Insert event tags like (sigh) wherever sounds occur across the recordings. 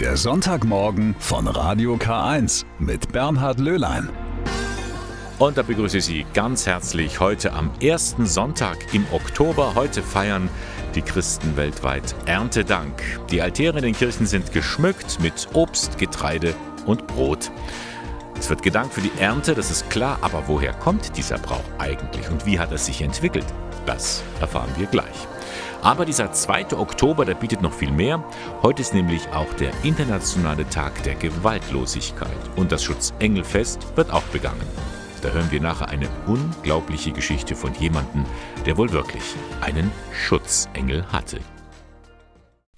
Der Sonntagmorgen von Radio K1 mit Bernhard Löhlein. Und da begrüße ich Sie ganz herzlich heute am ersten Sonntag im Oktober. Heute feiern die Christen weltweit Erntedank. Die Altäre in den Kirchen sind geschmückt mit Obst, Getreide und Brot. Es wird gedankt für die Ernte, das ist klar, aber woher kommt dieser Brauch eigentlich und wie hat er sich entwickelt? Das erfahren wir gleich. Aber dieser 2. Oktober, der bietet noch viel mehr. Heute ist nämlich auch der internationale Tag der Gewaltlosigkeit und das Schutzengelfest wird auch begangen. Da hören wir nachher eine unglaubliche Geschichte von jemandem, der wohl wirklich einen Schutzengel hatte.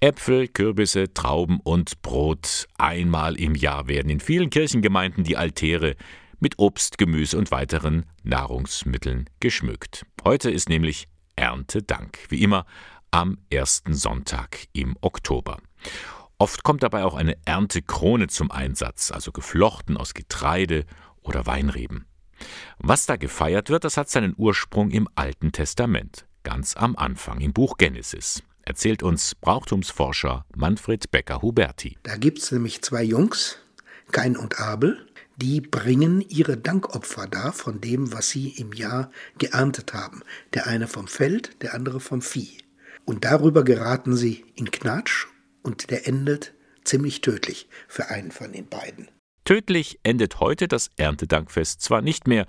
Äpfel, Kürbisse, Trauben und Brot. Einmal im Jahr werden in vielen Kirchengemeinden die Altäre mit Obst, Gemüse und weiteren Nahrungsmitteln geschmückt. Heute ist nämlich Erntedank, wie immer am ersten Sonntag im Oktober. Oft kommt dabei auch eine Erntekrone zum Einsatz, also geflochten aus Getreide oder Weinreben. Was da gefeiert wird, das hat seinen Ursprung im Alten Testament, ganz am Anfang im Buch Genesis erzählt uns Brauchtumsforscher Manfred Becker-Huberti. Da gibt es nämlich zwei Jungs, Kain und Abel, die bringen ihre Dankopfer dar von dem, was sie im Jahr geerntet haben. Der eine vom Feld, der andere vom Vieh. Und darüber geraten sie in Knatsch und der endet ziemlich tödlich für einen von den beiden. Tödlich endet heute das Erntedankfest zwar nicht mehr,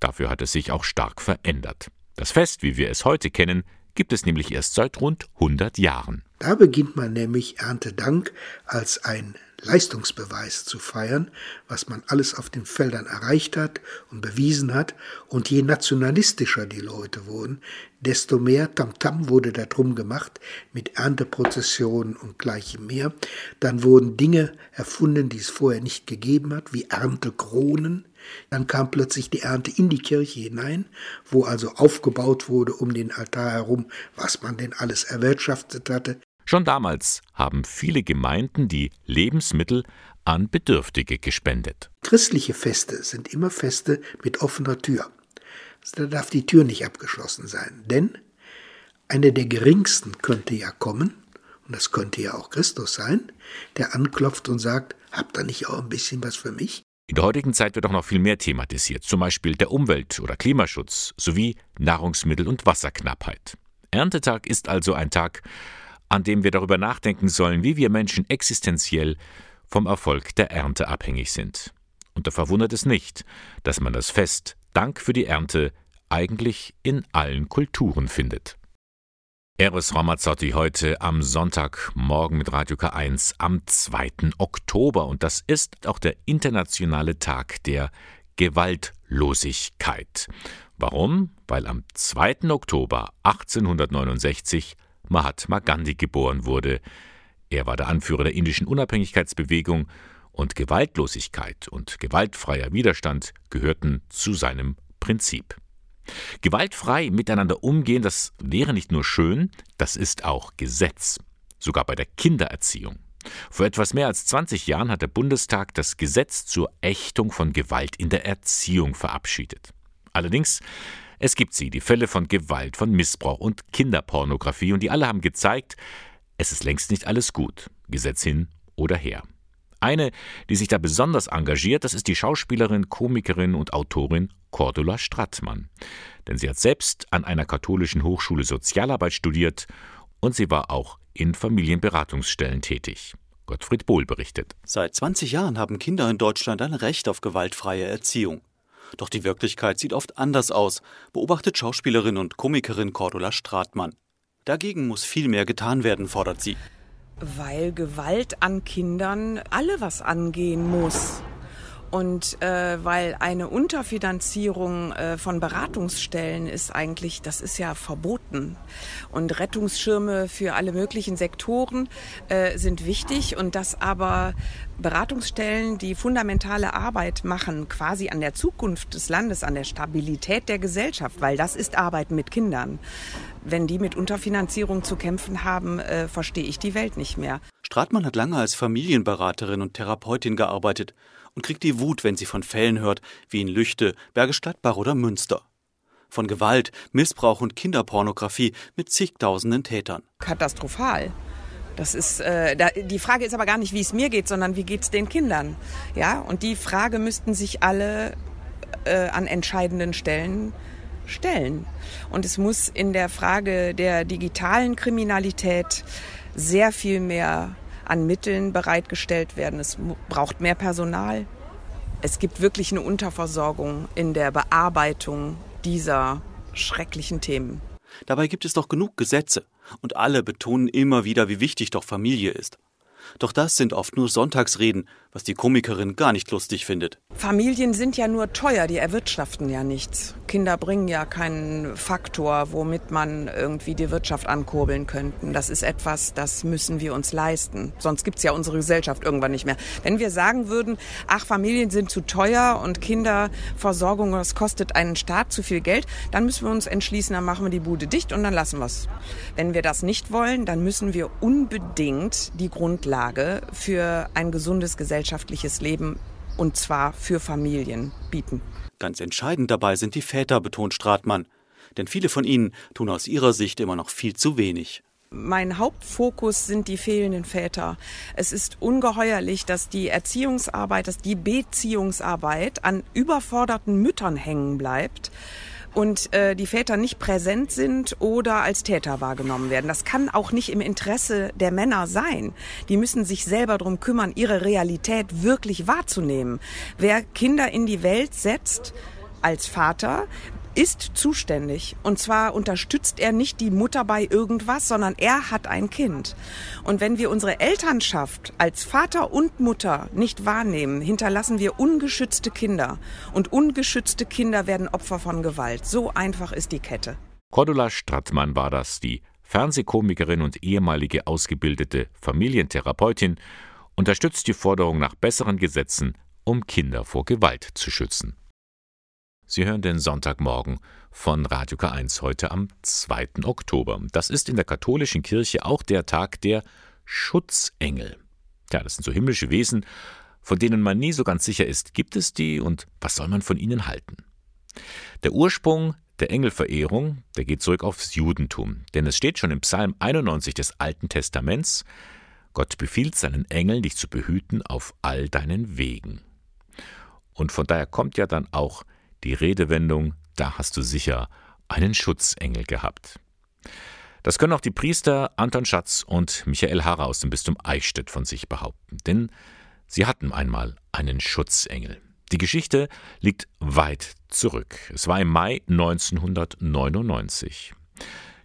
dafür hat es sich auch stark verändert. Das Fest, wie wir es heute kennen, gibt es nämlich erst seit rund 100 Jahren. Da beginnt man nämlich Erntedank als ein Leistungsbeweis zu feiern, was man alles auf den Feldern erreicht hat und bewiesen hat. Und je nationalistischer die Leute wurden, desto mehr Tamtam -Tam wurde darum gemacht mit Ernteprozessionen und gleichem mehr. Dann wurden Dinge erfunden, die es vorher nicht gegeben hat, wie Erntekronen. Dann kam plötzlich die Ernte in die Kirche hinein, wo also aufgebaut wurde um den Altar herum, was man denn alles erwirtschaftet hatte. Schon damals haben viele Gemeinden die Lebensmittel an Bedürftige gespendet. Christliche Feste sind immer Feste mit offener Tür. Da darf die Tür nicht abgeschlossen sein, denn einer der geringsten könnte ja kommen, und das könnte ja auch Christus sein, der anklopft und sagt, habt ihr nicht auch ein bisschen was für mich? In der heutigen Zeit wird auch noch viel mehr thematisiert, zum Beispiel der Umwelt- oder Klimaschutz sowie Nahrungsmittel- und Wasserknappheit. Erntetag ist also ein Tag, an dem wir darüber nachdenken sollen, wie wir Menschen existenziell vom Erfolg der Ernte abhängig sind. Und da verwundert es nicht, dass man das Fest Dank für die Ernte eigentlich in allen Kulturen findet. Eros Ramazzotti heute am Sonntagmorgen mit Radio K1 am 2. Oktober und das ist auch der internationale Tag der Gewaltlosigkeit. Warum? Weil am 2. Oktober 1869 Mahatma Gandhi geboren wurde. Er war der Anführer der indischen Unabhängigkeitsbewegung und Gewaltlosigkeit und gewaltfreier Widerstand gehörten zu seinem Prinzip. Gewaltfrei miteinander umgehen, das wäre nicht nur schön, das ist auch Gesetz, sogar bei der Kindererziehung. Vor etwas mehr als 20 Jahren hat der Bundestag das Gesetz zur Ächtung von Gewalt in der Erziehung verabschiedet. Allerdings es gibt sie, die Fälle von Gewalt, von Missbrauch und Kinderpornografie, und die alle haben gezeigt, es ist längst nicht alles gut, Gesetz hin oder her. Eine, die sich da besonders engagiert, das ist die Schauspielerin, Komikerin und Autorin Cordula Strattmann. Denn sie hat selbst an einer katholischen Hochschule Sozialarbeit studiert und sie war auch in Familienberatungsstellen tätig. Gottfried Bohl berichtet. Seit 20 Jahren haben Kinder in Deutschland ein Recht auf gewaltfreie Erziehung. Doch die Wirklichkeit sieht oft anders aus, beobachtet Schauspielerin und Komikerin Cordula Stratmann. Dagegen muss viel mehr getan werden, fordert sie. Weil Gewalt an Kindern alle was angehen muss. Und äh, weil eine Unterfinanzierung äh, von Beratungsstellen ist eigentlich, das ist ja verboten. Und Rettungsschirme für alle möglichen Sektoren äh, sind wichtig und dass aber Beratungsstellen, die fundamentale Arbeit machen, quasi an der Zukunft des Landes, an der Stabilität der Gesellschaft, weil das ist Arbeiten mit Kindern. Wenn die mit Unterfinanzierung zu kämpfen haben, äh, verstehe ich die Welt nicht mehr. Stratmann hat lange als Familienberaterin und Therapeutin gearbeitet und kriegt die Wut, wenn sie von Fällen hört, wie in Lüchte, Bergisch Gladbach oder Münster. Von Gewalt, Missbrauch und Kinderpornografie mit zigtausenden Tätern. Katastrophal. Das ist äh, da, die Frage ist aber gar nicht, wie es mir geht, sondern wie geht es den Kindern. Ja, und die Frage müssten sich alle äh, an entscheidenden Stellen stellen. Und es muss in der Frage der digitalen Kriminalität sehr viel mehr an Mitteln bereitgestellt werden. Es braucht mehr Personal. Es gibt wirklich eine Unterversorgung in der Bearbeitung dieser schrecklichen Themen. Dabei gibt es doch genug Gesetze und alle betonen immer wieder, wie wichtig doch Familie ist. Doch das sind oft nur Sonntagsreden, was die Komikerin gar nicht lustig findet. Familien sind ja nur teuer, die erwirtschaften ja nichts. Kinder bringen ja keinen Faktor, womit man irgendwie die Wirtschaft ankurbeln könnten. Das ist etwas, das müssen wir uns leisten. Sonst gibt's ja unsere Gesellschaft irgendwann nicht mehr. Wenn wir sagen würden, ach, Familien sind zu teuer und Kinderversorgung, das kostet einen Staat zu viel Geld, dann müssen wir uns entschließen, dann machen wir die Bude dicht und dann lassen wir's. Wenn wir das nicht wollen, dann müssen wir unbedingt die Grundlage für ein gesundes Gesellschaft gesellschaftliches Leben und zwar für Familien bieten. Ganz entscheidend dabei sind die Väter, betont Stratmann. Denn viele von ihnen tun aus ihrer Sicht immer noch viel zu wenig. Mein Hauptfokus sind die fehlenden Väter. Es ist ungeheuerlich, dass die Erziehungsarbeit, dass die Beziehungsarbeit an überforderten Müttern hängen bleibt und äh, die Väter nicht präsent sind oder als Täter wahrgenommen werden. Das kann auch nicht im Interesse der Männer sein. Die müssen sich selber darum kümmern, ihre Realität wirklich wahrzunehmen. Wer Kinder in die Welt setzt, als Vater ist zuständig. Und zwar unterstützt er nicht die Mutter bei irgendwas, sondern er hat ein Kind. Und wenn wir unsere Elternschaft als Vater und Mutter nicht wahrnehmen, hinterlassen wir ungeschützte Kinder. Und ungeschützte Kinder werden Opfer von Gewalt. So einfach ist die Kette. Cordula Strattmann war das, die Fernsehkomikerin und ehemalige ausgebildete Familientherapeutin, unterstützt die Forderung nach besseren Gesetzen, um Kinder vor Gewalt zu schützen. Sie hören den Sonntagmorgen von Radio K1 heute am 2. Oktober. Das ist in der katholischen Kirche auch der Tag der Schutzengel. Ja, das sind so himmlische Wesen, von denen man nie so ganz sicher ist, gibt es die und was soll man von ihnen halten? Der Ursprung der Engelverehrung, der geht zurück aufs Judentum, denn es steht schon im Psalm 91 des Alten Testaments, Gott befiehlt seinen Engeln, dich zu behüten auf all deinen Wegen. Und von daher kommt ja dann auch die Redewendung, da hast du sicher einen Schutzengel gehabt. Das können auch die Priester Anton Schatz und Michael Harrer aus dem Bistum Eichstätt von sich behaupten, denn sie hatten einmal einen Schutzengel. Die Geschichte liegt weit zurück. Es war im Mai 1999.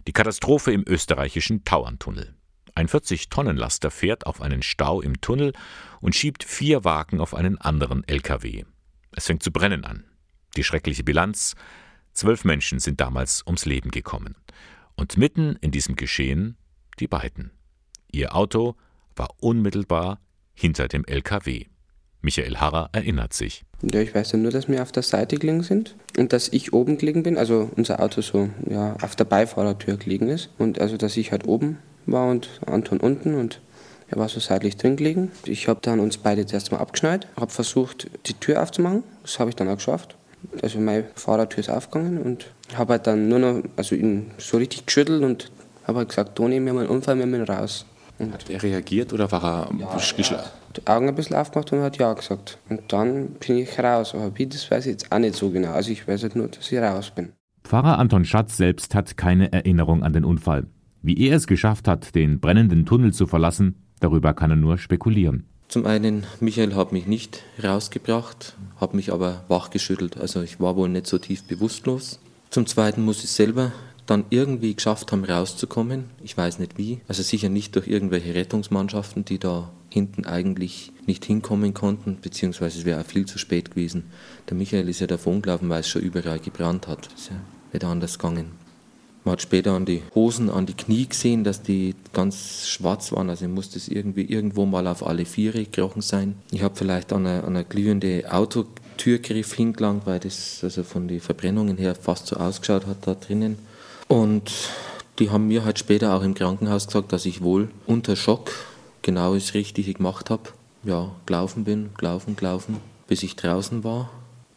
Die Katastrophe im österreichischen Tauerntunnel. Ein 40-Tonnen-Laster fährt auf einen Stau im Tunnel und schiebt vier Wagen auf einen anderen LKW. Es fängt zu brennen an. Die schreckliche Bilanz zwölf Menschen sind damals ums Leben gekommen. Und mitten in diesem Geschehen die beiden. Ihr Auto war unmittelbar hinter dem LKW. Michael Harrer erinnert sich. Ja, ich weiß ja nur, dass wir auf der Seite gelegen sind und dass ich oben gelegen bin, also unser Auto so ja, auf der Beifahrertür gelegen ist. Und also, dass ich halt oben war und Anton unten und er war so seitlich drin gelegen. Ich habe dann uns beide zuerst mal abgeschnallt, habe versucht, die Tür aufzumachen. Das habe ich dann auch geschafft. Also meine Fahrradtür ist aufgegangen und habe halt dann nur noch, also ihn so richtig geschüttelt und habe halt gesagt, Toni, wir haben einen Unfall, wir müssen raus. Und hat er reagiert oder war er ja, geschlafen? Die Augen ein bisschen aufgemacht und hat ja gesagt. Und dann bin ich raus. Aber wie, das weiß ich jetzt auch nicht so genau. Also ich weiß halt nur, dass ich raus bin. Pfarrer Anton Schatz selbst hat keine Erinnerung an den Unfall. Wie er es geschafft hat, den brennenden Tunnel zu verlassen, darüber kann er nur spekulieren. Zum einen, Michael hat mich nicht rausgebracht, hat mich aber wachgeschüttelt. Also ich war wohl nicht so tief bewusstlos. Zum zweiten muss ich selber dann irgendwie geschafft haben, rauszukommen. Ich weiß nicht wie. Also sicher nicht durch irgendwelche Rettungsmannschaften, die da hinten eigentlich nicht hinkommen konnten, beziehungsweise es wäre auch viel zu spät gewesen. Der Michael ist ja davon gelaufen, weil es schon überall gebrannt hat. Das ist ja anders gegangen. Man hat später an die Hosen, an die Knie gesehen, dass die ganz schwarz waren. Also muss das irgendwie irgendwo mal auf alle Viere gekrochen sein. Ich habe vielleicht an eine, an eine glühende Autotürgriff hingelangt, weil das also von den Verbrennungen her fast so ausgeschaut hat da drinnen. Und die haben mir halt später auch im Krankenhaus gesagt, dass ich wohl unter Schock genau das Richtige gemacht habe. Ja, gelaufen bin, gelaufen, gelaufen, bis ich draußen war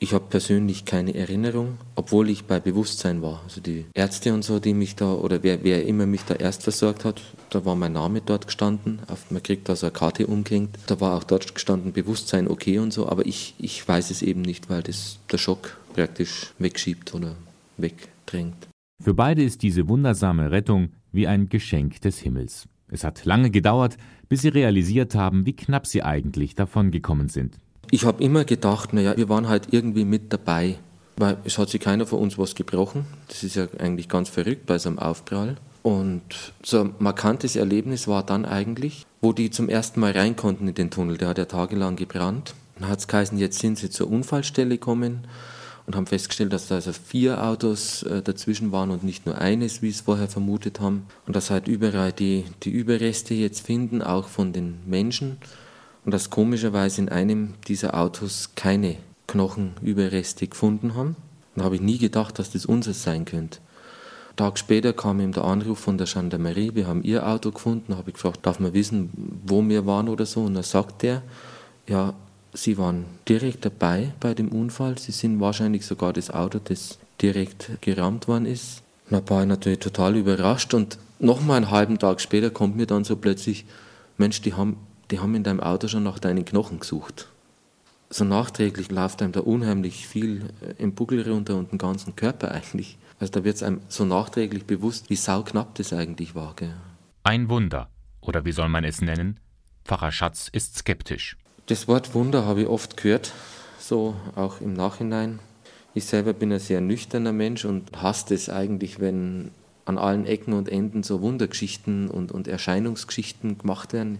Ich habe persönlich keine Erinnerung, obwohl ich bei Bewusstsein war. Also die Ärzte und so, die mich da, oder wer, wer immer mich da erst versorgt hat, da war mein Name dort gestanden. Man kriegt da so eine Karte umgehängt. Da war auch dort gestanden, Bewusstsein okay und so, aber ich, ich weiß es eben nicht, weil das der Schock praktisch wegschiebt oder wegdrängt. Für beide ist diese wundersame Rettung wie ein Geschenk des Himmels. Es hat lange gedauert, bis sie realisiert haben, wie knapp sie eigentlich davon gekommen sind. Ich habe immer gedacht, naja, wir waren halt irgendwie mit dabei, weil es hat sich keiner von uns was gebrochen. Das ist ja eigentlich ganz verrückt bei so einem Aufprall. Und so ein markantes Erlebnis war dann eigentlich, wo die zum ersten Mal rein konnten in den Tunnel. Der hat ja tagelang gebrannt. Dann hat es geheißen, jetzt sind sie zur Unfallstelle gekommen und haben festgestellt, dass da also vier Autos äh, dazwischen waren und nicht nur eines, wie es vorher vermutet haben. Und dass halt überall die, die Überreste jetzt finden, auch von den Menschen und dass komischerweise in einem dieser Autos keine Knochenüberreste gefunden haben. Da habe ich nie gedacht, dass das unseres sein könnte. Tag später kam ihm der Anruf von der Gendarmerie, wir haben ihr Auto gefunden. Habe ich gefragt, darf man wissen, wo wir waren oder so? Und dann sagt er, ja, sie waren direkt dabei bei dem Unfall. Sie sind wahrscheinlich sogar das Auto, das direkt gerammt worden ist. Und da war ich natürlich total überrascht. Und nochmal einen halben Tag später kommt mir dann so plötzlich, Mensch, die haben die haben in deinem Auto schon nach deinen Knochen gesucht. So nachträglich läuft einem da unheimlich viel äh, im Buckel runter und den ganzen Körper eigentlich. Also da wird es einem so nachträglich bewusst, wie sauknapp das eigentlich war. Gell? Ein Wunder, oder wie soll man es nennen? Pfarrer Schatz ist skeptisch. Das Wort Wunder habe ich oft gehört, so auch im Nachhinein. Ich selber bin ein sehr nüchterner Mensch und hasse es eigentlich, wenn an allen Ecken und Enden so Wundergeschichten und, und Erscheinungsgeschichten gemacht werden.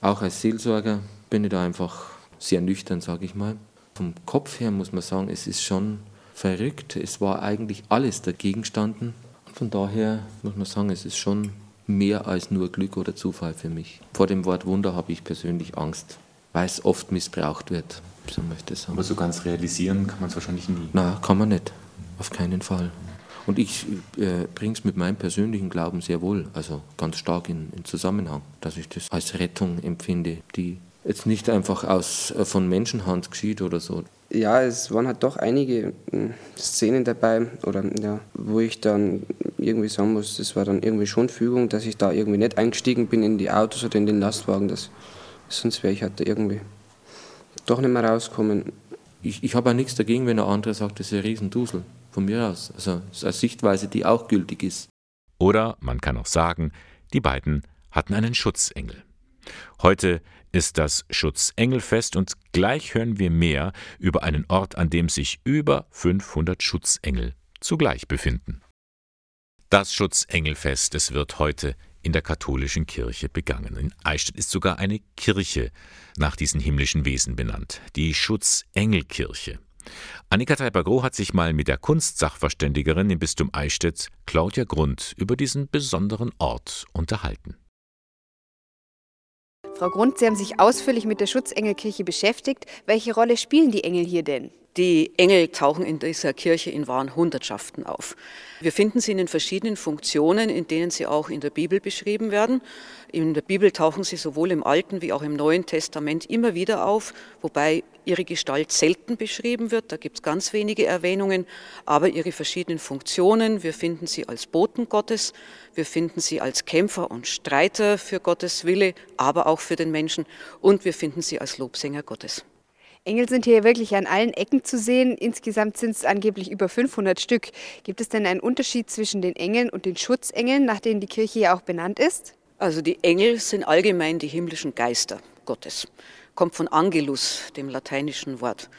Auch als Seelsorger bin ich da einfach sehr nüchtern, sage ich mal. Vom Kopf her muss man sagen, es ist schon verrückt. Es war eigentlich alles dagegen standen. Und von daher muss man sagen, es ist schon mehr als nur Glück oder Zufall für mich. Vor dem Wort Wunder habe ich persönlich Angst, weil es oft missbraucht wird. So möchte ich sagen. Aber so ganz realisieren kann man es wahrscheinlich nie. Na, kann man nicht. Auf keinen Fall. Und ich äh, bringe es mit meinem persönlichen Glauben sehr wohl, also ganz stark in, in, Zusammenhang, dass ich das als Rettung empfinde, die jetzt nicht einfach aus, äh, von Menschenhand geschieht oder so. Ja, es waren halt doch einige äh, Szenen dabei, oder, ja, wo ich dann irgendwie sagen muss, das war dann irgendwie schon Fügung, dass ich da irgendwie nicht eingestiegen bin in die Autos oder in den Lastwagen. Das, sonst wäre ich halt irgendwie doch nicht mehr rauskommen. Ich, ich habe auch nichts dagegen, wenn ein anderer sagt, das ist ein Riesendusel von mir aus. Also es ist eine Sichtweise, die auch gültig ist. Oder man kann auch sagen, die beiden hatten einen Schutzengel. Heute ist das Schutzengelfest und gleich hören wir mehr über einen Ort, an dem sich über 500 Schutzengel zugleich befinden. Das Schutzengelfest, es wird heute in der katholischen Kirche begangen. In Eichstätt ist sogar eine Kirche nach diesen himmlischen Wesen benannt, die Schutzengelkirche. Annika Teiper-Groh hat sich mal mit der Kunstsachverständigerin im Bistum Eichstätt, Claudia Grund, über diesen besonderen Ort unterhalten. Frau Grund, Sie haben sich ausführlich mit der Schutzengelkirche beschäftigt. Welche Rolle spielen die Engel hier denn? Die Engel tauchen in dieser Kirche in wahren Hundertschaften auf. Wir finden sie in den verschiedenen Funktionen, in denen sie auch in der Bibel beschrieben werden. In der Bibel tauchen sie sowohl im Alten wie auch im Neuen Testament immer wieder auf, wobei ihre Gestalt selten beschrieben wird. Da gibt es ganz wenige Erwähnungen, aber ihre verschiedenen Funktionen, wir finden sie als Boten Gottes, wir finden sie als Kämpfer und Streiter für Gottes Wille, aber auch für den Menschen und wir finden sie als Lobsänger Gottes. Engel sind hier wirklich an allen Ecken zu sehen. Insgesamt sind es angeblich über 500 Stück. Gibt es denn einen Unterschied zwischen den Engeln und den Schutzengeln, nach denen die Kirche ja auch benannt ist? Also die Engel sind allgemein die himmlischen Geister Gottes. Kommt von Angelus, dem lateinischen Wort.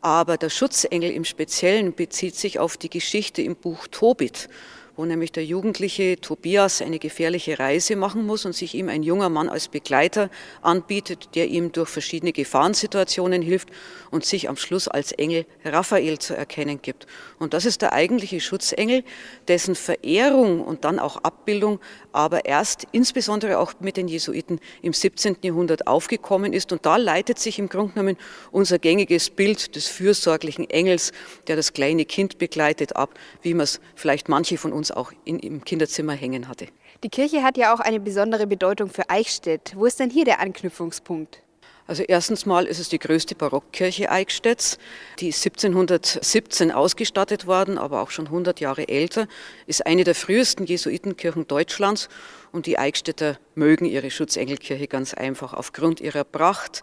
Aber der Schutzengel im Speziellen bezieht sich auf die Geschichte im Buch Tobit wo nämlich der jugendliche Tobias eine gefährliche Reise machen muss und sich ihm ein junger Mann als Begleiter anbietet, der ihm durch verschiedene Gefahrensituationen hilft und sich am Schluss als Engel Raphael zu erkennen gibt. Und das ist der eigentliche Schutzengel, dessen Verehrung und dann auch Abbildung aber erst insbesondere auch mit den Jesuiten im 17. Jahrhundert aufgekommen ist. Und da leitet sich im Grunde genommen unser gängiges Bild des fürsorglichen Engels, der das kleine Kind begleitet, ab, wie man es vielleicht manche von uns auch in, im Kinderzimmer hängen hatte. Die Kirche hat ja auch eine besondere Bedeutung für Eichstätt. Wo ist denn hier der Anknüpfungspunkt? Also erstens mal ist es die größte Barockkirche Eichstätts. Die ist 1717 ausgestattet worden, aber auch schon 100 Jahre älter, ist eine der frühesten Jesuitenkirchen Deutschlands und die Eichstätter mögen ihre Schutzengelkirche ganz einfach aufgrund ihrer Pracht,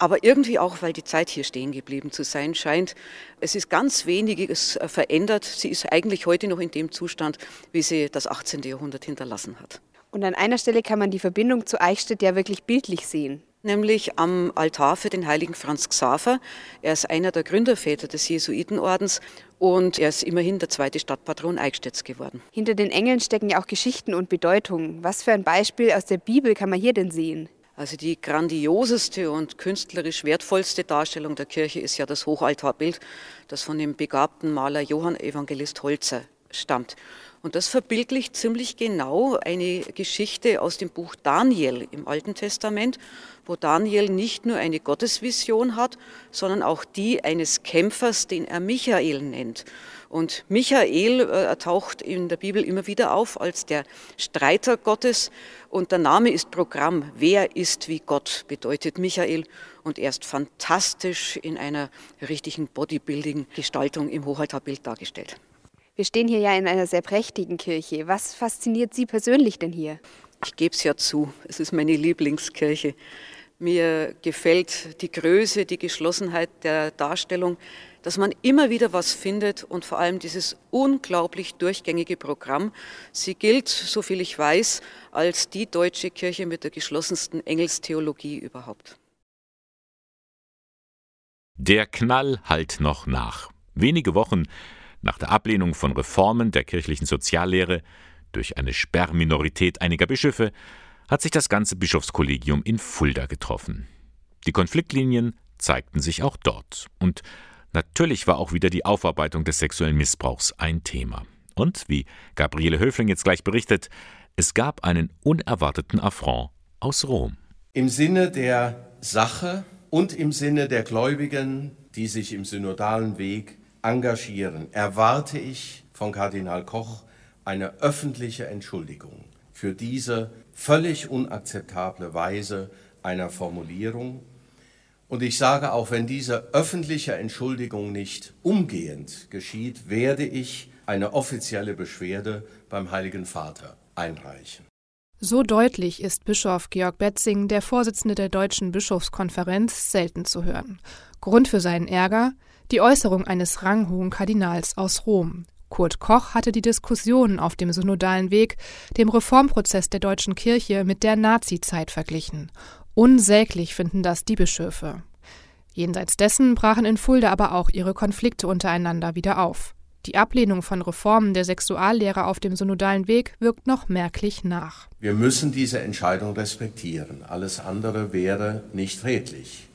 aber irgendwie auch, weil die Zeit hier stehen geblieben zu sein scheint. Es ist ganz weniges verändert. Sie ist eigentlich heute noch in dem Zustand, wie sie das 18. Jahrhundert hinterlassen hat. Und an einer Stelle kann man die Verbindung zu Eichstätt ja wirklich bildlich sehen nämlich am Altar für den heiligen Franz Xaver. Er ist einer der Gründerväter des Jesuitenordens und er ist immerhin der zweite Stadtpatron Eichstätts geworden. Hinter den Engeln stecken ja auch Geschichten und Bedeutungen. Was für ein Beispiel aus der Bibel kann man hier denn sehen? Also die grandioseste und künstlerisch wertvollste Darstellung der Kirche ist ja das Hochaltarbild, das von dem begabten Maler Johann Evangelist Holzer stammt. Und das verbildlicht ziemlich genau eine Geschichte aus dem Buch Daniel im Alten Testament, wo Daniel nicht nur eine Gottesvision hat, sondern auch die eines Kämpfers, den er Michael nennt. Und Michael äh, taucht in der Bibel immer wieder auf als der Streiter Gottes. Und der Name ist Programm. Wer ist wie Gott, bedeutet Michael. Und er ist fantastisch in einer richtigen Bodybuilding-Gestaltung im Hochaltarbild dargestellt. Wir stehen hier ja in einer sehr prächtigen Kirche. Was fasziniert Sie persönlich denn hier? Ich gebe es ja zu, es ist meine Lieblingskirche. Mir gefällt die Größe, die Geschlossenheit der Darstellung, dass man immer wieder was findet und vor allem dieses unglaublich durchgängige Programm. Sie gilt, soviel ich weiß, als die deutsche Kirche mit der geschlossensten Engelstheologie überhaupt. Der Knall halt noch nach. Wenige Wochen nach der Ablehnung von Reformen der kirchlichen Soziallehre durch eine Sperrminorität einiger Bischöfe hat sich das ganze Bischofskollegium in Fulda getroffen. Die Konfliktlinien zeigten sich auch dort. Und natürlich war auch wieder die Aufarbeitung des sexuellen Missbrauchs ein Thema. Und, wie Gabriele Höfling jetzt gleich berichtet, es gab einen unerwarteten Affront aus Rom. Im Sinne der Sache und im Sinne der Gläubigen, die sich im synodalen Weg engagieren, erwarte ich von Kardinal Koch eine öffentliche Entschuldigung für diese völlig unakzeptable Weise einer Formulierung. Und ich sage auch, wenn diese öffentliche Entschuldigung nicht umgehend geschieht, werde ich eine offizielle Beschwerde beim Heiligen Vater einreichen. So deutlich ist Bischof Georg Betzing, der Vorsitzende der Deutschen Bischofskonferenz, selten zu hören. Grund für seinen Ärger die Äußerung eines ranghohen Kardinals aus Rom. Kurt Koch hatte die Diskussionen auf dem synodalen Weg, dem Reformprozess der deutschen Kirche mit der Nazizeit verglichen. Unsäglich finden das die Bischöfe. Jenseits dessen brachen in Fulda aber auch ihre Konflikte untereinander wieder auf. Die Ablehnung von Reformen der Sexuallehre auf dem synodalen Weg wirkt noch merklich nach. Wir müssen diese Entscheidung respektieren. Alles andere wäre nicht redlich.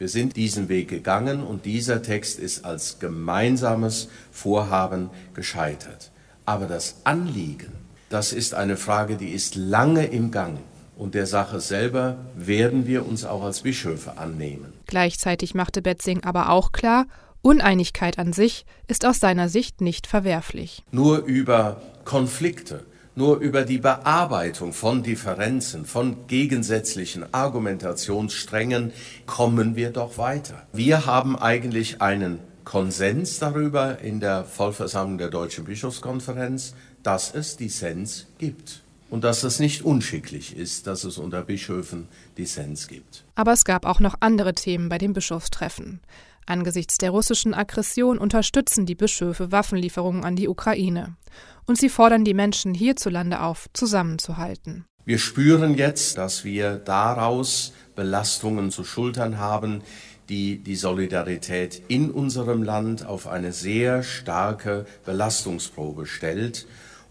Wir sind diesen Weg gegangen und dieser Text ist als gemeinsames Vorhaben gescheitert. Aber das Anliegen, das ist eine Frage, die ist lange im Gang. Und der Sache selber werden wir uns auch als Bischöfe annehmen. Gleichzeitig machte Betzing aber auch klar, Uneinigkeit an sich ist aus seiner Sicht nicht verwerflich. Nur über Konflikte, nur über die Bearbeitung von Differenzen, von gegensätzlichen Argumentationssträngen kommen wir doch weiter. Wir haben eigentlich einen Konsens darüber in der Vollversammlung der Deutschen Bischofskonferenz, dass es Dissens gibt und dass es nicht unschicklich ist, dass es unter Bischöfen Dissens gibt. Aber es gab auch noch andere Themen bei dem Bischofstreffen. Angesichts der russischen Aggression unterstützen die Bischöfe Waffenlieferungen an die Ukraine. Und sie fordern die Menschen hierzulande auf, zusammenzuhalten. Wir spüren jetzt, dass wir daraus Belastungen zu schultern haben, die die Solidarität in unserem Land auf eine sehr starke Belastungsprobe stellt.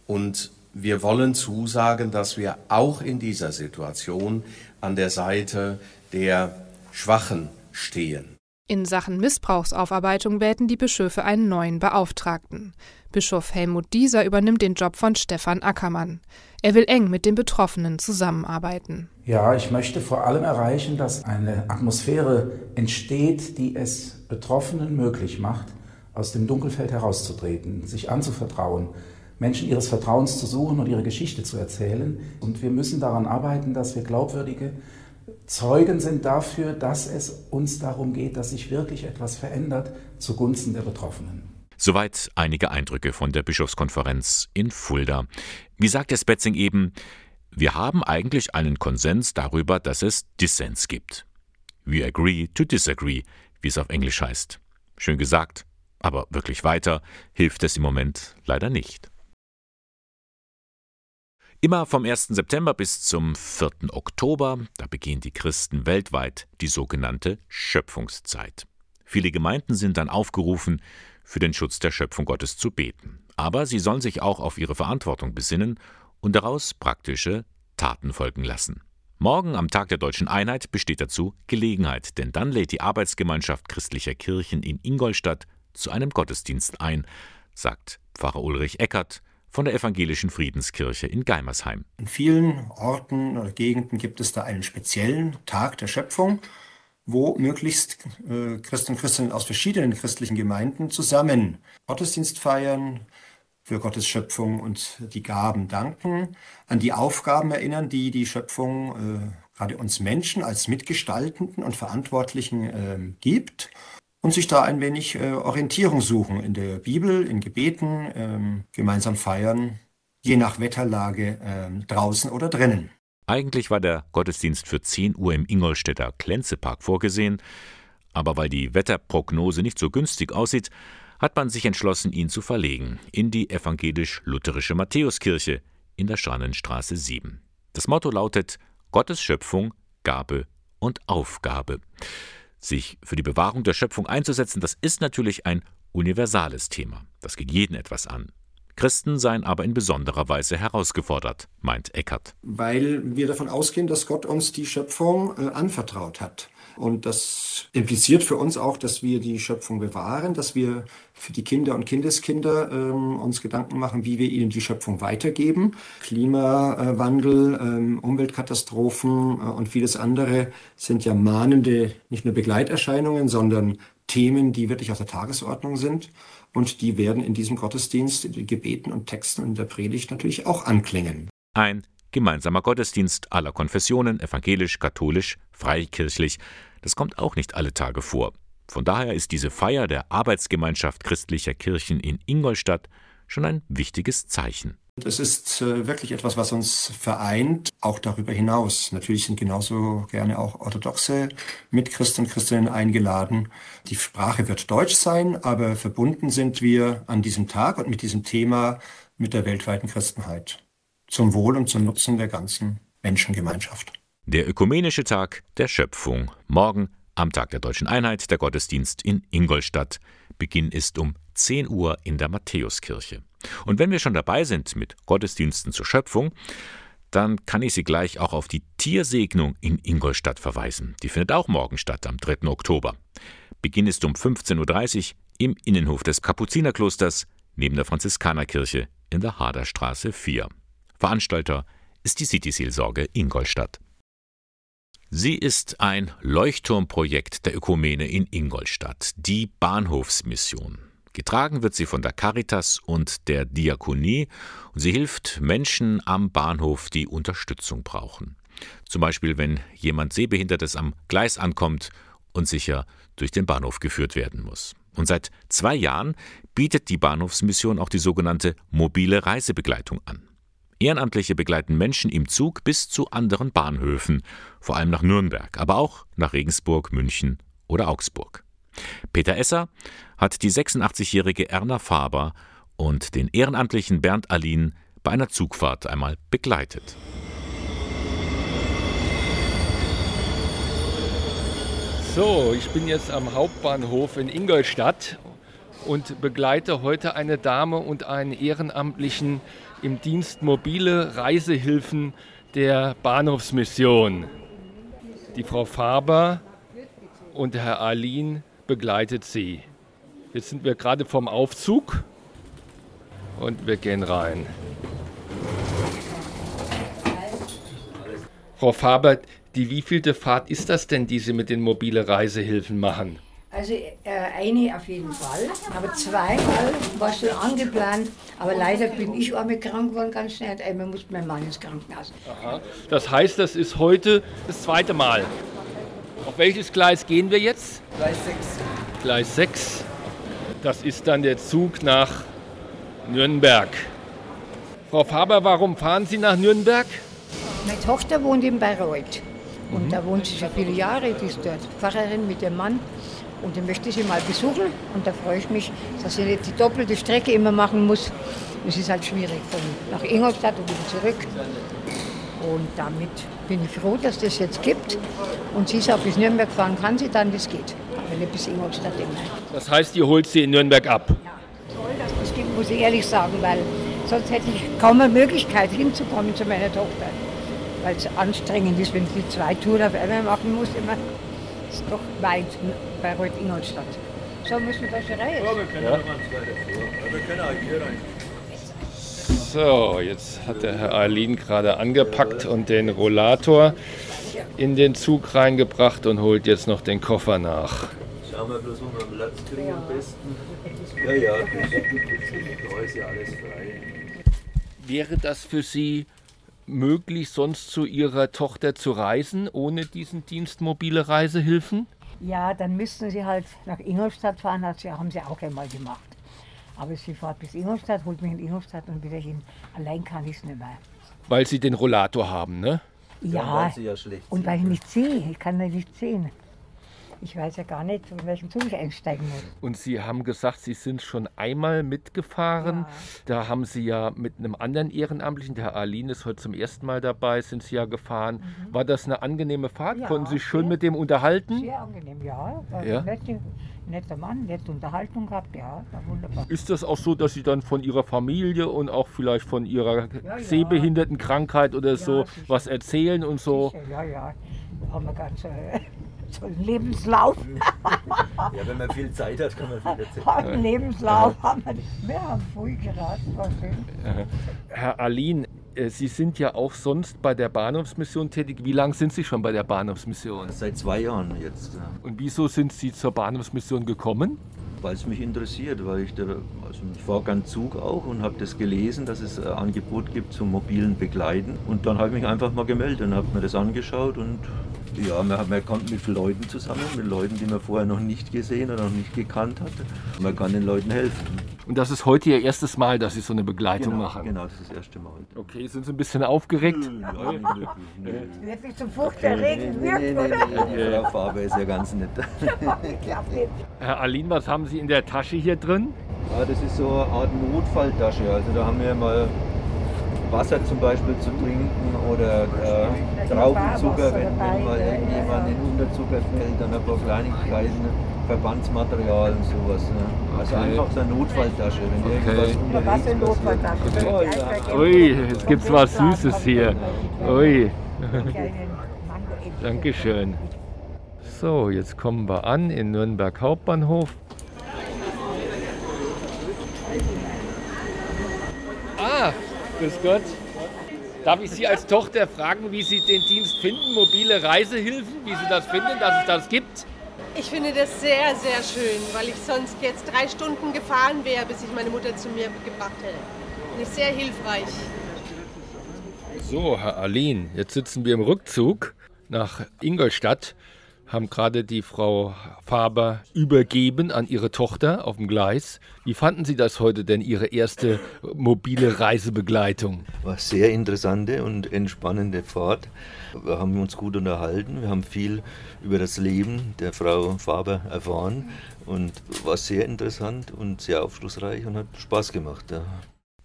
Und wir wollen zusagen, dass wir auch in dieser Situation an der Seite der Schwachen stehen. In Sachen Missbrauchsaufarbeitung wählten die Bischöfe einen neuen Beauftragten. Bischof Helmut Dieser übernimmt den Job von Stefan Ackermann. Er will eng mit den Betroffenen zusammenarbeiten. Ja, ich möchte vor allem erreichen, dass eine Atmosphäre entsteht, die es Betroffenen möglich macht, aus dem Dunkelfeld herauszutreten, sich anzuvertrauen, Menschen ihres Vertrauens zu suchen und ihre Geschichte zu erzählen. Und wir müssen daran arbeiten, dass wir glaubwürdige Zeugen sind dafür, dass es uns darum geht, dass sich wirklich etwas verändert zugunsten der Betroffenen. Soweit einige Eindrücke von der Bischofskonferenz in Fulda. Wie sagt der Spetzing eben, wir haben eigentlich einen Konsens darüber, dass es Dissens gibt. We agree to disagree, wie es auf Englisch heißt. Schön gesagt, aber wirklich weiter hilft es im Moment leider nicht. Immer vom 1. September bis zum 4. Oktober, da begehen die Christen weltweit die sogenannte Schöpfungszeit. Viele Gemeinden sind dann aufgerufen, für den Schutz der Schöpfung Gottes zu beten. Aber sie sollen sich auch auf ihre Verantwortung besinnen und daraus praktische Taten folgen lassen. Morgen am Tag der deutschen Einheit besteht dazu Gelegenheit, denn dann lädt die Arbeitsgemeinschaft christlicher Kirchen in Ingolstadt zu einem Gottesdienst ein, sagt Pfarrer Ulrich Eckert von der Evangelischen Friedenskirche in Geimersheim. In vielen Orten oder Gegenden gibt es da einen speziellen Tag der Schöpfung, wo möglichst äh, Christen und Christinnen aus verschiedenen christlichen Gemeinden zusammen Gottesdienst feiern, für Gottes Schöpfung und die Gaben danken, an die Aufgaben erinnern, die die Schöpfung äh, gerade uns Menschen als Mitgestaltenden und Verantwortlichen äh, gibt und sich da ein wenig äh, Orientierung suchen in der Bibel, in Gebeten, ähm, gemeinsam feiern, je nach Wetterlage ähm, draußen oder drinnen. Eigentlich war der Gottesdienst für 10 Uhr im Ingolstädter Klenzepark vorgesehen, aber weil die Wetterprognose nicht so günstig aussieht, hat man sich entschlossen, ihn zu verlegen in die evangelisch-lutherische Matthäuskirche in der Schrannenstraße 7. Das Motto lautet Gottes Schöpfung, Gabe und Aufgabe. Sich für die Bewahrung der Schöpfung einzusetzen, das ist natürlich ein universales Thema. Das geht jeden etwas an. Christen seien aber in besonderer Weise herausgefordert, meint Eckert. Weil wir davon ausgehen, dass Gott uns die Schöpfung äh, anvertraut hat. Und das impliziert für uns auch, dass wir die Schöpfung bewahren, dass wir für die Kinder und Kindeskinder ähm, uns Gedanken machen, wie wir ihnen die Schöpfung weitergeben. Klimawandel, ähm, Umweltkatastrophen äh, und vieles andere sind ja mahnende, nicht nur Begleiterscheinungen, sondern Themen, die wirklich auf der Tagesordnung sind. Und die werden in diesem Gottesdienst, in den Gebeten und Texten und in der Predigt natürlich auch anklingen. Ein gemeinsamer Gottesdienst aller Konfessionen, evangelisch, katholisch, freikirchlich, das kommt auch nicht alle Tage vor. Von daher ist diese Feier der Arbeitsgemeinschaft christlicher Kirchen in Ingolstadt schon ein wichtiges Zeichen. Es ist äh, wirklich etwas, was uns vereint, auch darüber hinaus. Natürlich sind genauso gerne auch orthodoxe Mitchristen und Christinnen eingeladen. Die Sprache wird Deutsch sein, aber verbunden sind wir an diesem Tag und mit diesem Thema mit der weltweiten Christenheit. Zum Wohl und zum Nutzen der ganzen Menschengemeinschaft. Der Ökumenische Tag der Schöpfung. Morgen am Tag der Deutschen Einheit der Gottesdienst in Ingolstadt. Beginn ist um 10 Uhr in der Matthäuskirche. Und wenn wir schon dabei sind mit Gottesdiensten zur Schöpfung, dann kann ich Sie gleich auch auf die Tiersegnung in Ingolstadt verweisen. Die findet auch morgen statt, am 3. Oktober. Beginn ist um 15.30 Uhr im Innenhof des Kapuzinerklosters neben der Franziskanerkirche in der Haderstraße 4. Veranstalter ist die City-Seelsorge Ingolstadt. Sie ist ein Leuchtturmprojekt der Ökumene in Ingolstadt, die Bahnhofsmission. Getragen wird sie von der Caritas und der Diakonie und sie hilft Menschen am Bahnhof, die Unterstützung brauchen. Zum Beispiel, wenn jemand Sehbehindertes am Gleis ankommt und sicher durch den Bahnhof geführt werden muss. Und seit zwei Jahren bietet die Bahnhofsmission auch die sogenannte mobile Reisebegleitung an. Ehrenamtliche begleiten Menschen im Zug bis zu anderen Bahnhöfen, vor allem nach Nürnberg, aber auch nach Regensburg, München oder Augsburg. Peter Esser hat die 86-jährige Erna Faber und den ehrenamtlichen Bernd Alin bei einer Zugfahrt einmal begleitet. So, ich bin jetzt am Hauptbahnhof in Ingolstadt und begleite heute eine Dame und einen Ehrenamtlichen im Dienst mobile Reisehilfen der Bahnhofsmission. Die Frau Faber und Herr Alin begleitet sie. Jetzt sind wir gerade vom Aufzug und wir gehen rein. Frau Faber, die wievielte Fahrt ist das denn, die Sie mit den mobile Reisehilfen machen? Also äh, eine auf jeden Fall, aber zweimal war es schon angeplant, aber leider bin ich einmal krank geworden ganz schnell und einmal musste mein Mann ins Krankenhaus. Aha. Das heißt, das ist heute das zweite Mal. Auf welches Gleis gehen wir jetzt? Gleis 6. Gleis 6. Das ist dann der Zug nach Nürnberg. Frau Faber, warum fahren Sie nach Nürnberg? Meine Tochter wohnt in Bayreuth und da wohnt sie schon viele Jahre, die ist dort Pfarrerin mit ihrem Mann und die möchte sie mal besuchen und da freue ich mich, dass sie nicht die doppelte Strecke immer machen muss. Es ist halt schwierig von nach Ingolstadt und wieder zurück. Und damit bin ich froh, dass das jetzt gibt. Und sie sagt, bis Nürnberg fahren kann sie dann, das geht. Aber nicht bis Ingolstadt immer. Das heißt, ihr holt sie in Nürnberg ab? Toll, dass das gibt, muss ich ehrlich sagen, weil sonst hätte ich kaum eine Möglichkeit hinzukommen zu meiner Tochter. Weil es anstrengend ist, wenn sie zwei Touren auf einmal machen muss. Immer. Das ist doch weit bei Reuth Ingolstadt. So müssen wir da schon rein. Ja, wir können ja. mal zwei davor. Wir können auch hier rein. So, jetzt hat der Herr Arlin gerade angepackt und den Rollator in den Zug reingebracht und holt jetzt noch den Koffer nach. Schauen wir bloß, wo wir Platz kriegen am besten. Ja, ja, da ist ja alles frei. Wäre das für Sie möglich, sonst zu Ihrer Tochter zu reisen, ohne diesen Dienst mobile Reisehilfen? Ja, dann müssten sie halt nach Ingolstadt fahren, das haben sie auch einmal gemacht. Aber sie fährt bis Ingolstadt, holt mich in Ingolstadt und wieder hin. Allein kann ich es nicht mehr. Weil Sie den Rollator haben, ne? Ja, ja schlecht und weil ich nicht sehe. Ich kann ja nicht sehen. Ich weiß ja gar nicht, in welchen Zug ich einsteigen muss. Und Sie haben gesagt, Sie sind schon einmal mitgefahren. Da haben Sie ja mit einem anderen Ehrenamtlichen, der Herr Arlin ist heute zum ersten Mal dabei, sind Sie ja gefahren. War das eine angenehme Fahrt? Mhm. Ja, Konnten Sie sich schön mit dem unterhalten? Sehr angenehm, ja. Ja. Ein netter, Mann, nette Unterhaltung gehabt, ja, wunderbar. Ist das auch so, dass Sie dann von Ihrer Familie und auch vielleicht von Ihrer ja. Sehbehindertenkrankheit oder so sicher. was erzählen und so? Ja, ja, da haben wir ganz äh, so einen Lebenslauf. (laughs) Ja, wenn man viel Zeit hat, kann man viel erzählen. einen Lebenslauf haben wir. Wir haben früh war schön. Äh, Herr Arlin, äh, Sie sind ja auch sonst bei der Bahnhofsmission tätig. Wie lange sind Sie schon bei der Bahnhofsmission? Seit zwei Jahren jetzt. Und wieso sind Sie zur Bahnhofsmission gekommen? Weil es mich interessiert, weil ich, da, also ich fahre ganz Zug auch und habe das gelesen, dass es ein Angebot gibt zum mobilen Begleiten. Und dann habe ich mich einfach mal gemeldet und habe mir das angeschaut und ja, man, man kommt mit Leuten zusammen, mit Leuten, die man vorher noch nicht gesehen oder noch nicht gekannt hatte. Man kann den Leuten helfen. Und das ist heute Ihr erstes Mal, dass Sie so eine Begleitung Genau, machen. genau, das ist das erste Mal. Okay, sind Sie ein bisschen aufgeregt? Wird nicht zum furchterregend wirkt, oder? Die Frau Faber ist ja ganz nett. (laughs) Herr Arlin, was haben Sie in der Tasche hier drin? Ja, das ist so eine Art Notfalltasche. Also da haben wir mal Wasser zum Beispiel zu trinken oder äh, Traubenzucker, wenn, wenn mal irgendjemand in Unterzucker fällt, dann ein paar Kleinigkeiten, Verbandsmaterial und sowas. Ne? Also Okay. einfach so eine Notfalltasche, wenn Okay. irgendwas Was unterwegs Notfalltasche? passiert. Oh, ja. Ui, jetzt gibt's was Süßes hier. Ui. (laughs) Dankeschön. So, jetzt kommen wir an in Nürnberg Hauptbahnhof. Grüß Gott. Darf ich Sie als Tochter fragen, wie Sie den Dienst finden, mobile Reisehilfen, wie Sie das finden, dass es das gibt? Ich finde das sehr, sehr schön, weil ich sonst jetzt drei Stunden gefahren wäre, bis ich meine Mutter zu mir gebracht hätte. Finde ich sehr hilfreich. So, Herr Arlin, jetzt sitzen wir im Rückzug nach Ingolstadt, haben gerade die Frau Faber übergeben an ihre Tochter auf dem Gleis. Wie fanden Sie das heute denn, Ihre erste mobile Reisebegleitung? War sehr interessante und entspannende Fahrt. Wir haben uns gut unterhalten. Wir haben viel über das Leben der Frau Faber erfahren und war sehr interessant und sehr aufschlussreich und hat Spaß gemacht. Ja.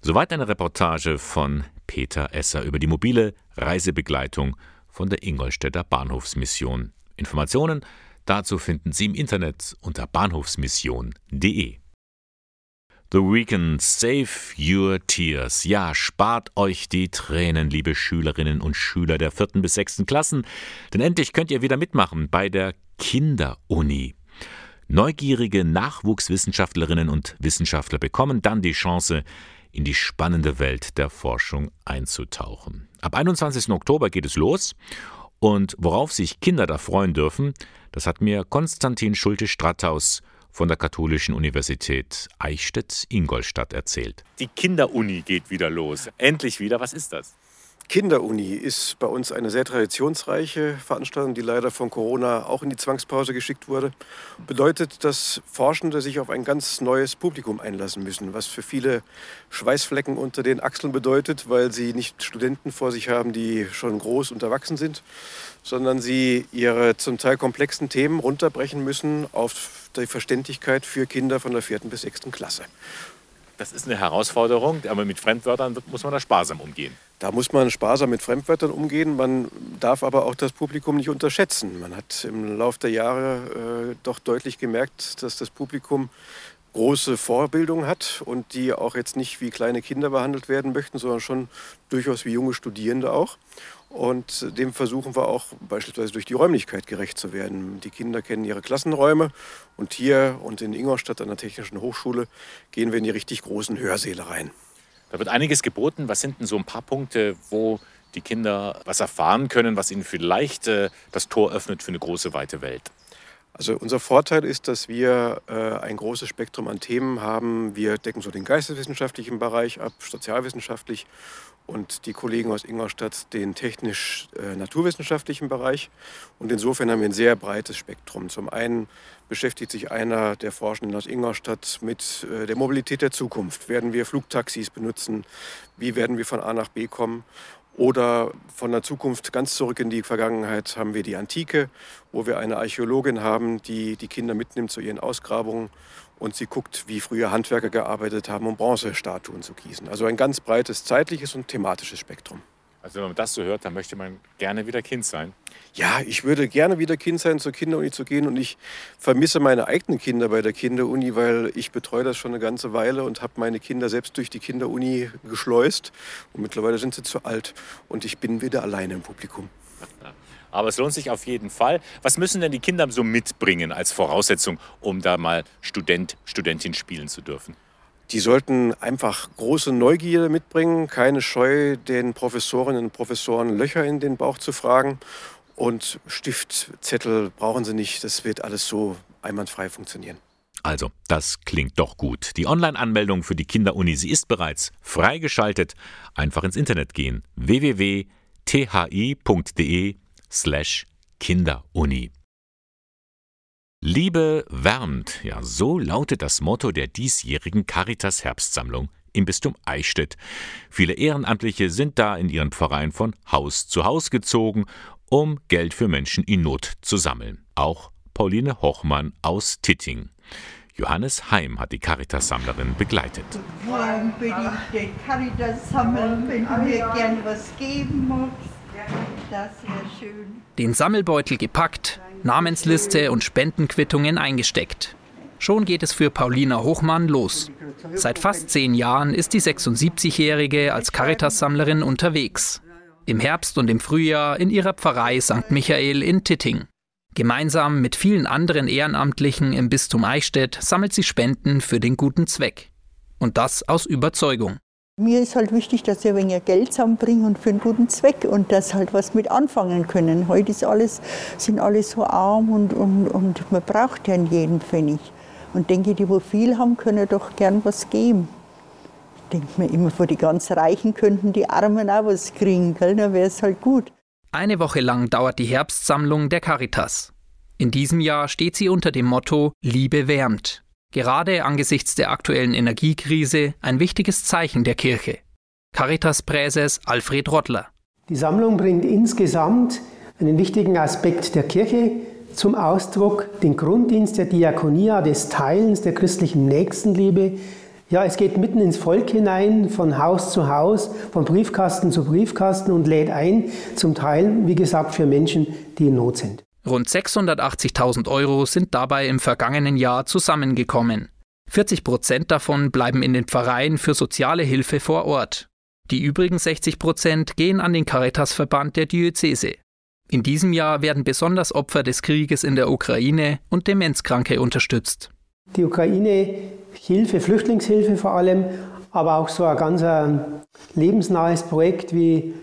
Soweit eine Reportage von Peter Esser über die mobile Reisebegleitung von der Ingolstädter Bahnhofsmission. Informationen dazu finden Sie im Internet unter bahnhofsmission.de. The Weekend Save Your Tears. Ja, spart euch die Tränen, liebe Schülerinnen und Schüler der vierten bis sechsten Klassen, denn endlich könnt ihr wieder mitmachen bei der Kinderuni. Neugierige Nachwuchswissenschaftlerinnen und Wissenschaftler bekommen dann die Chance, in die spannende Welt der Forschung einzutauchen. Ab 21. Oktober geht es los Und worauf sich Kinder da freuen dürfen, das hat mir Konstantin Schulte-Stratthaus von der Katholischen Universität Eichstätt-Ingolstadt erzählt. Die Kinderuni geht wieder los. Endlich wieder. Was ist das? Kinderuni ist bei uns eine sehr traditionsreiche Veranstaltung, die leider von Corona auch in die Zwangspause geschickt wurde. Bedeutet, dass Forschende sich auf ein ganz neues Publikum einlassen müssen, was für viele Schweißflecken unter den Achseln bedeutet, weil sie nicht Studenten vor sich haben, die schon groß und erwachsen sind, sondern sie ihre zum Teil komplexen Themen runterbrechen müssen auf die Verständlichkeit für Kinder von der vierten bis sechsten Klasse. Das ist eine Herausforderung, aber mit Fremdwörtern muss man da sparsam umgehen. Da muss man sparsam mit Fremdwörtern umgehen. Man darf aber auch das Publikum nicht unterschätzen. Man hat im Laufe der Jahre äh, doch deutlich gemerkt, dass das Publikum große Vorbildung hat und die auch jetzt nicht wie kleine Kinder behandelt werden möchten, sondern schon durchaus wie junge Studierende auch. Und dem versuchen wir auch beispielsweise durch die Räumlichkeit gerecht zu werden. Die Kinder kennen ihre Klassenräume und hier und in Ingolstadt an der Technischen Hochschule gehen wir in die richtig großen Hörsäle rein. Da wird einiges geboten. Was sind denn so ein paar Punkte, wo die Kinder was erfahren können, was ihnen vielleicht äh, das Tor öffnet für eine große, weite Welt? Also unser Vorteil ist, dass wir äh, ein großes Spektrum an Themen haben. Wir decken so den geisteswissenschaftlichen Bereich ab, sozialwissenschaftlich und die Kollegen aus Ingolstadt den technisch-naturwissenschaftlichen äh, Bereich. Und insofern haben wir ein sehr breites Spektrum. Zum einen beschäftigt sich einer der Forschenden aus Ingolstadt mit äh, der Mobilität der Zukunft. Werden wir Flugtaxis benutzen? Wie werden wir von A nach B kommen? Oder von der Zukunft ganz zurück in die Vergangenheit haben wir die Antike, wo wir eine Archäologin haben, die die Kinder mitnimmt zu ihren Ausgrabungen und sie guckt, wie früher Handwerker gearbeitet haben, um Bronzestatuen zu gießen. Also ein ganz breites zeitliches und thematisches Spektrum. Also wenn man das so hört, dann möchte man gerne wieder Kind sein. Ja, ich würde gerne wieder Kind sein, zur Kinderuni zu gehen. Und ich vermisse meine eigenen Kinder bei der Kinderuni, weil ich betreue das schon eine ganze Weile und habe meine Kinder selbst durch die Kinderuni geschleust. Und mittlerweile sind sie zu alt und ich bin wieder alleine im Publikum. (laughs) Aber es lohnt sich auf jeden Fall. Was müssen denn die Kinder so mitbringen als Voraussetzung, um da mal Student, Studentin spielen zu dürfen? Die sollten einfach große Neugierde mitbringen, keine Scheu, den Professorinnen und Professoren Löcher in den Bauch zu fragen. Und Stift, Zettel brauchen sie nicht, das wird alles so einwandfrei funktionieren. Also, das klingt doch gut. Die Online-Anmeldung für die Kinderuni, sie ist bereits freigeschaltet. Einfach ins Internet gehen. www.thi.de slash Kinderuni. Liebe wärmt, ja, so lautet das Motto der diesjährigen Caritas Herbstsammlung im Bistum Eichstätt. Viele Ehrenamtliche sind da in ihren Pfarreien von Haus zu Haus gezogen, um Geld für Menschen in Not zu sammeln. Auch Pauline Hochmann aus Titting. Johannes Heim hat die Caritas-Sammlerin begleitet. Warum bin ich den Caritas sammeln, wenn du mir gern was geben magst? Das wäre schön. Den Sammelbeutel gepackt, Namensliste und Spendenquittungen eingesteckt. Schon geht es für Paulina Hochmann los. Seit fast zehn Jahren ist die 76-Jährige als Caritas-Sammlerin unterwegs. Im Herbst und im Frühjahr in ihrer Pfarrei St. Michael in Titting. Gemeinsam mit vielen anderen Ehrenamtlichen im Bistum Eichstätt sammelt sie Spenden für den guten Zweck. Und das aus Überzeugung. Mir ist halt wichtig, dass ich ein wenig Geld zusammenbringe und für einen guten Zweck und dass halt was mit anfangen können. Heute ist alles, sind alle so arm und, und, und man braucht ja jeden Pfennig. Und denke, die, wo viel haben, können doch gern was geben. Denke mir immer, vor die ganz Reichen könnten die Armen auch was kriegen, gell? dann wäre es halt gut. Eine Woche lang dauert die Herbstsammlung der Caritas. In diesem Jahr steht sie unter dem Motto Liebe wärmt gerade angesichts der aktuellen Energiekrise ein wichtiges Zeichen der Kirche. Caritas-Präses Alfred Rottler. Die Sammlung bringt insgesamt einen wichtigen Aspekt der Kirche zum Ausdruck, den Grunddienst der Diakonia, des Teilens der christlichen Nächstenliebe. Ja, es geht mitten ins Volk hinein, von Haus zu Haus, von Briefkasten zu Briefkasten und lädt ein, zum Teil, wie gesagt, für Menschen, die in Not sind. Rund 680.000 Euro sind dabei im vergangenen Jahr zusammengekommen. 40 Prozent davon bleiben in den Pfarreien für soziale Hilfe vor Ort. Die übrigen 60 Prozent gehen an den Caritasverband der Diözese. In diesem Jahr werden besonders Opfer des Krieges in der Ukraine und Demenzkranke unterstützt. Die Ukraine Hilfe, Flüchtlingshilfe vor allem, aber auch so ein ganz äh, lebensnahes Projekt wie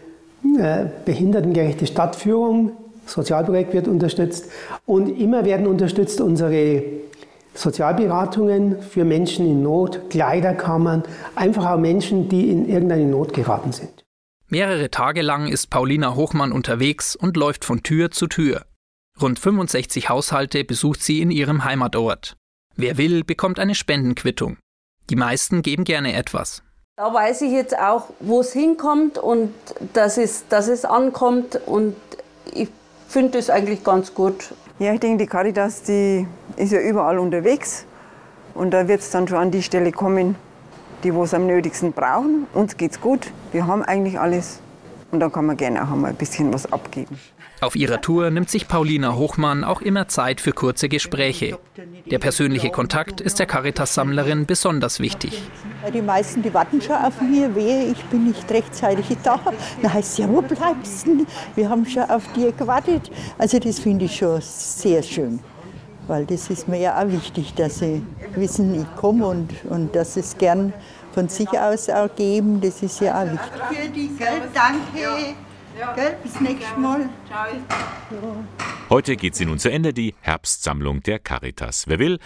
äh, behindertengerechte Stadtführung Sozialprojekt wird unterstützt und immer werden unterstützt unsere Sozialberatungen für Menschen in Not, Kleiderkammern, einfach auch Menschen, die in irgendeine Not geraten sind. Mehrere Tage lang ist Paulina Hochmann unterwegs und läuft von Tür zu Tür. Rund 65 Haushalte besucht sie in ihrem Heimatort. Wer will, bekommt eine Spendenquittung. Die meisten geben gerne etwas. Da weiß ich jetzt auch, wo es hinkommt und dass es, dass es ankommt und ich finde es eigentlich ganz gut. Ja, ich denke, die Caritas, die ist ja überall unterwegs und da wird es dann schon an die Stelle kommen, die es am nötigsten brauchen. Uns geht's gut, wir haben eigentlich alles und da kann man gerne auch einmal ein bisschen was abgeben. Auf ihrer Tour nimmt sich Paulina Hochmann auch immer Zeit für kurze Gespräche. Der persönliche Kontakt ist der Caritas-Sammlerin besonders wichtig. Die meisten, die warten schon auf mich, wehe, ich bin nicht rechtzeitig da. Dann heißt es ja, wo bleibst du? Wir haben schon auf dir gewartet. Also das finde ich schon sehr schön. Weil das ist mir ja auch wichtig, dass sie wissen, ich komme und, und dass sie es gern von sich aus auch geben. Das ist ja auch wichtig. Für die Geld, danke. Gell, bis nächstes Mal. Heute geht sie nun zu Ende, die Herbstsammlung der Caritas. Wer will,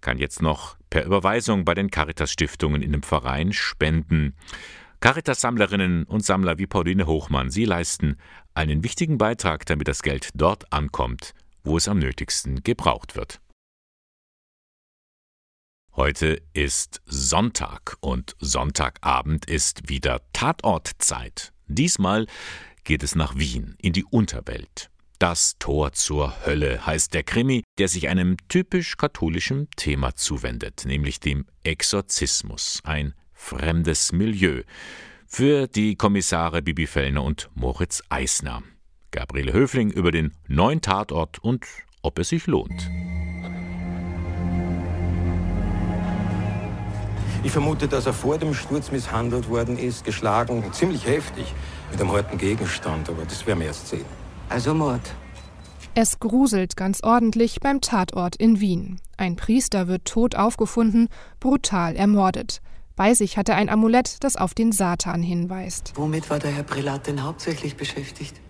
kann jetzt noch per Überweisung bei den Caritas-Stiftungen in dem Verein spenden. Caritas-Sammlerinnen und Sammler wie Pauline Hochmann, sie leisten einen wichtigen Beitrag, damit das Geld dort ankommt, wo es am nötigsten gebraucht wird. Heute ist Sonntag und Sonntagabend ist wieder Tatortzeit. Diesmal geht es nach Wien, in die Unterwelt. Das Tor zur Hölle heißt der Krimi, der sich einem typisch katholischen Thema zuwendet, nämlich dem Exorzismus, ein fremdes Milieu, für die Kommissare Bibi Fellner und Moritz Eisner. Gabriele Höfling über den neuen Tatort und ob es sich lohnt. Ich vermute, dass er vor dem Sturz misshandelt worden ist, geschlagen, ziemlich heftig, mit einem harten Gegenstand, aber das werden wir erst sehen. Also Mord. Es gruselt ganz ordentlich beim Tatort in Wien. Ein Priester wird tot aufgefunden, brutal ermordet. Bei sich hat er ein Amulett, das auf den Satan hinweist. Womit war der Herr Prälat denn hauptsächlich beschäftigt?